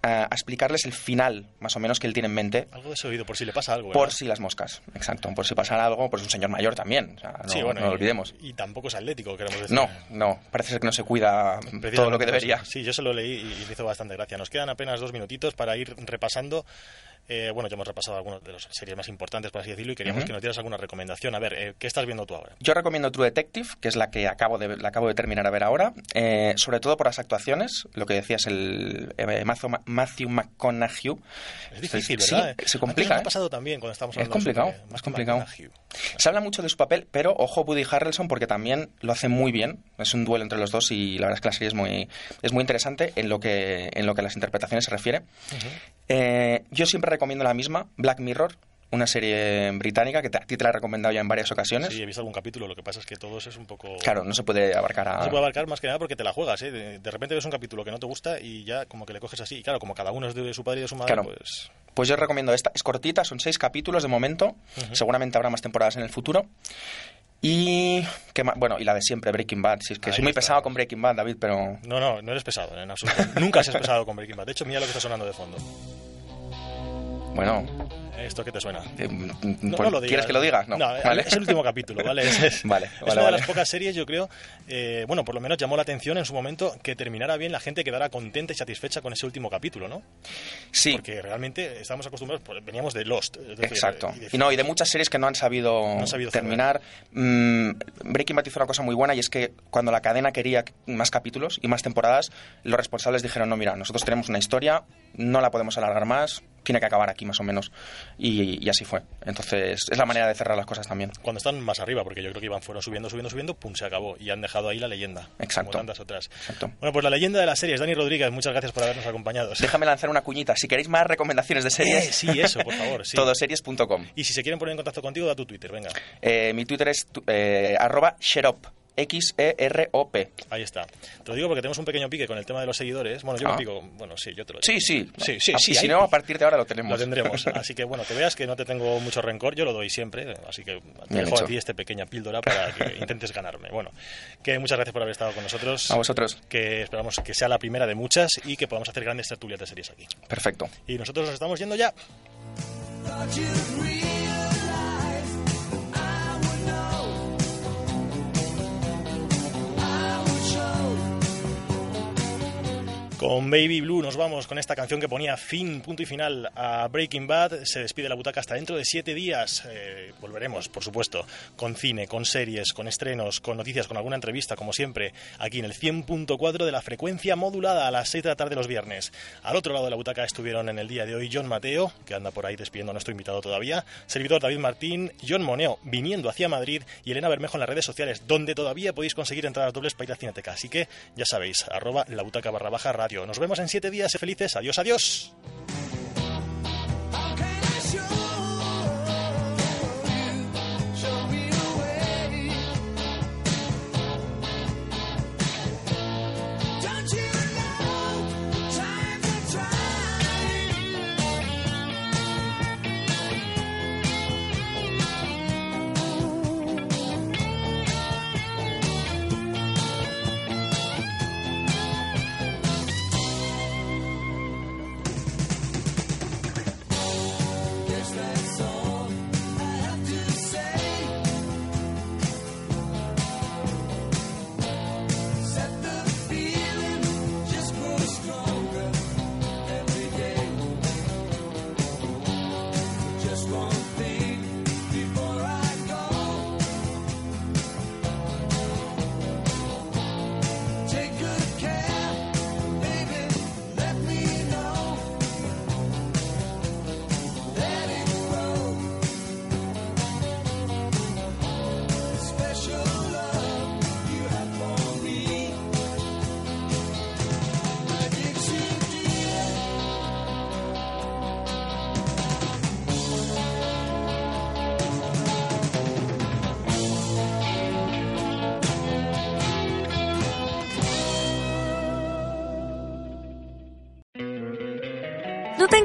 a, a explicarles el final, más o menos, que él tiene en mente. Algo de ese oído, por si le pasa algo. Por ¿verdad? si las moscas, exacto. Por si pasara algo, pues un señor mayor también. o sea, no, Sí, bueno, no lo y- olvidemos. Y tampoco es atlético, queremos decir. No, no, parece ser que no se cuida todo lo que Precisamente, debería. Sí, yo se lo leí y me hizo bastante gracia. Nos quedan apenas dos minutitos para ir repasando. Eh, bueno, ya hemos repasado algunas de las series más importantes, por así decirlo, y queríamos que nos dieras alguna recomendación. A ver, eh, ¿qué estás viendo tú ahora? Yo recomiendo True Detective, que es la que acabo de, la acabo de terminar a ver ahora, eh, sobre todo por las actuaciones, lo que decías, el Matthew, Ma- Matthew McConaughey. Es difícil, Sí, ¿verdad? se complica. ha pasado también cuando estábamos Es hablando complicado, sobre es complicado. Se habla mucho de su papel, pero ojo Woody Harrelson porque también lo hace muy bien. Es un duelo entre los dos y la verdad es que la serie es muy, es muy interesante en lo que en lo que a las interpretaciones se refiere. Eh, yo siempre recomiendo la misma, Black Mirror, una serie británica que te- a ti te la he recomendado ya en varias ocasiones. Sí, he visto algún capítulo, lo que pasa es que todos es un poco... Claro, no se puede abarcar a... No se puede abarcar más que nada porque te la juegas, ¿eh? De, de repente ves un capítulo que no te gusta y ya como que le coges así. Y claro, como cada uno es de su padre y de su madre, Claro. pues... Pues yo recomiendo esta. Es cortita, son seis capítulos de momento. Seguramente habrá más temporadas en el futuro. Y ¿qué más? bueno, y la de siempre, Breaking Bad. Si es que Ahí soy muy está. pesado con Breaking Bad, David, pero No, no, no eres pesado, en absoluto. Nunca seas pesado con Breaking Bad. De hecho, mira lo que está sonando de fondo. bueno, ¿Esto qué te suena? eh, No, pues, no lo digas. ¿quieres que lo diga? No, No, vale. es el último capítulo, ¿vale? Es, es- Vale, es vale, una de las pocas series, yo creo, eh, bueno, por lo menos llamó la atención en su momento que terminara bien, la gente quedara contenta y satisfecha con ese último capítulo, ¿no? Sí. Porque realmente estábamos acostumbrados, pues, veníamos de Lost. decir, Exacto. y de- Y no, y de muchas series que no han sabido, No han sabido terminar. Mm, Breaking Bad hizo una cosa muy buena y es que cuando la cadena quería más capítulos y más temporadas, los responsables dijeron, no, mira, nosotros tenemos una historia, no la podemos alargar más, tiene que acabar aquí más o menos. Y, y así fue. Entonces, es la manera de cerrar las cosas también. Cuando están más arriba, porque yo creo que iban fueron subiendo, subiendo, subiendo, pum, se acabó. Y han dejado ahí la leyenda. Exacto. Como tantas otras. Exacto. Bueno, pues la leyenda de las series, Dani Rodríguez, muchas gracias por habernos acompañado. Déjame lanzar una cuñita. Si queréis más recomendaciones de series, Eh, sí, eso, por favor. Sí. todoseries.com. Y si se quieren poner en contacto contigo, da tu Twitter, venga. Eh, mi Twitter es tu- eh, arroba sherop, X-E-R-O-P. Ahí está. Te lo digo porque tenemos un pequeño pique con el tema de los seguidores. Bueno, yo Ah. me pico. Bueno, sí, yo te lo Sí, digo. sí. Sí, sí, Ah, sí. y si no, a partir de ahora lo tenemos. Lo tendremos. Así que bueno, que veas que no te tengo mucho rencor, yo lo doy siempre. Así que te Bien dejo hecho. a ti esta pequeña píldora para que intentes ganarme. Bueno, que muchas gracias por haber estado con nosotros. A vosotros. Que esperamos que sea la primera de muchas y que podamos hacer grandes tertulias de series aquí. Perfecto. Y nosotros nos estamos yendo ya. Con Baby Blue nos vamos con esta canción que ponía fin, punto y final a Breaking Bad. Se despide la butaca hasta dentro de siete días. Eh, volveremos, por supuesto, con cine, con series, con estrenos, con noticias, con alguna entrevista, como siempre, aquí en el 100.4 de la frecuencia modulada a las 6 de la tarde los viernes. Al otro lado de la butaca estuvieron en el día de hoy John Mateo, que anda por ahí despidiendo a nuestro invitado todavía, servidor David Martín, John Moneo viniendo hacia Madrid y Elena Bermejo en las redes sociales, donde todavía podéis conseguir entradas dobles para ir a Cineteca. Así que ya sabéis, arroba la butaca barra baja radio. Nos vemos en siete días, sé felices. Adiós, adiós.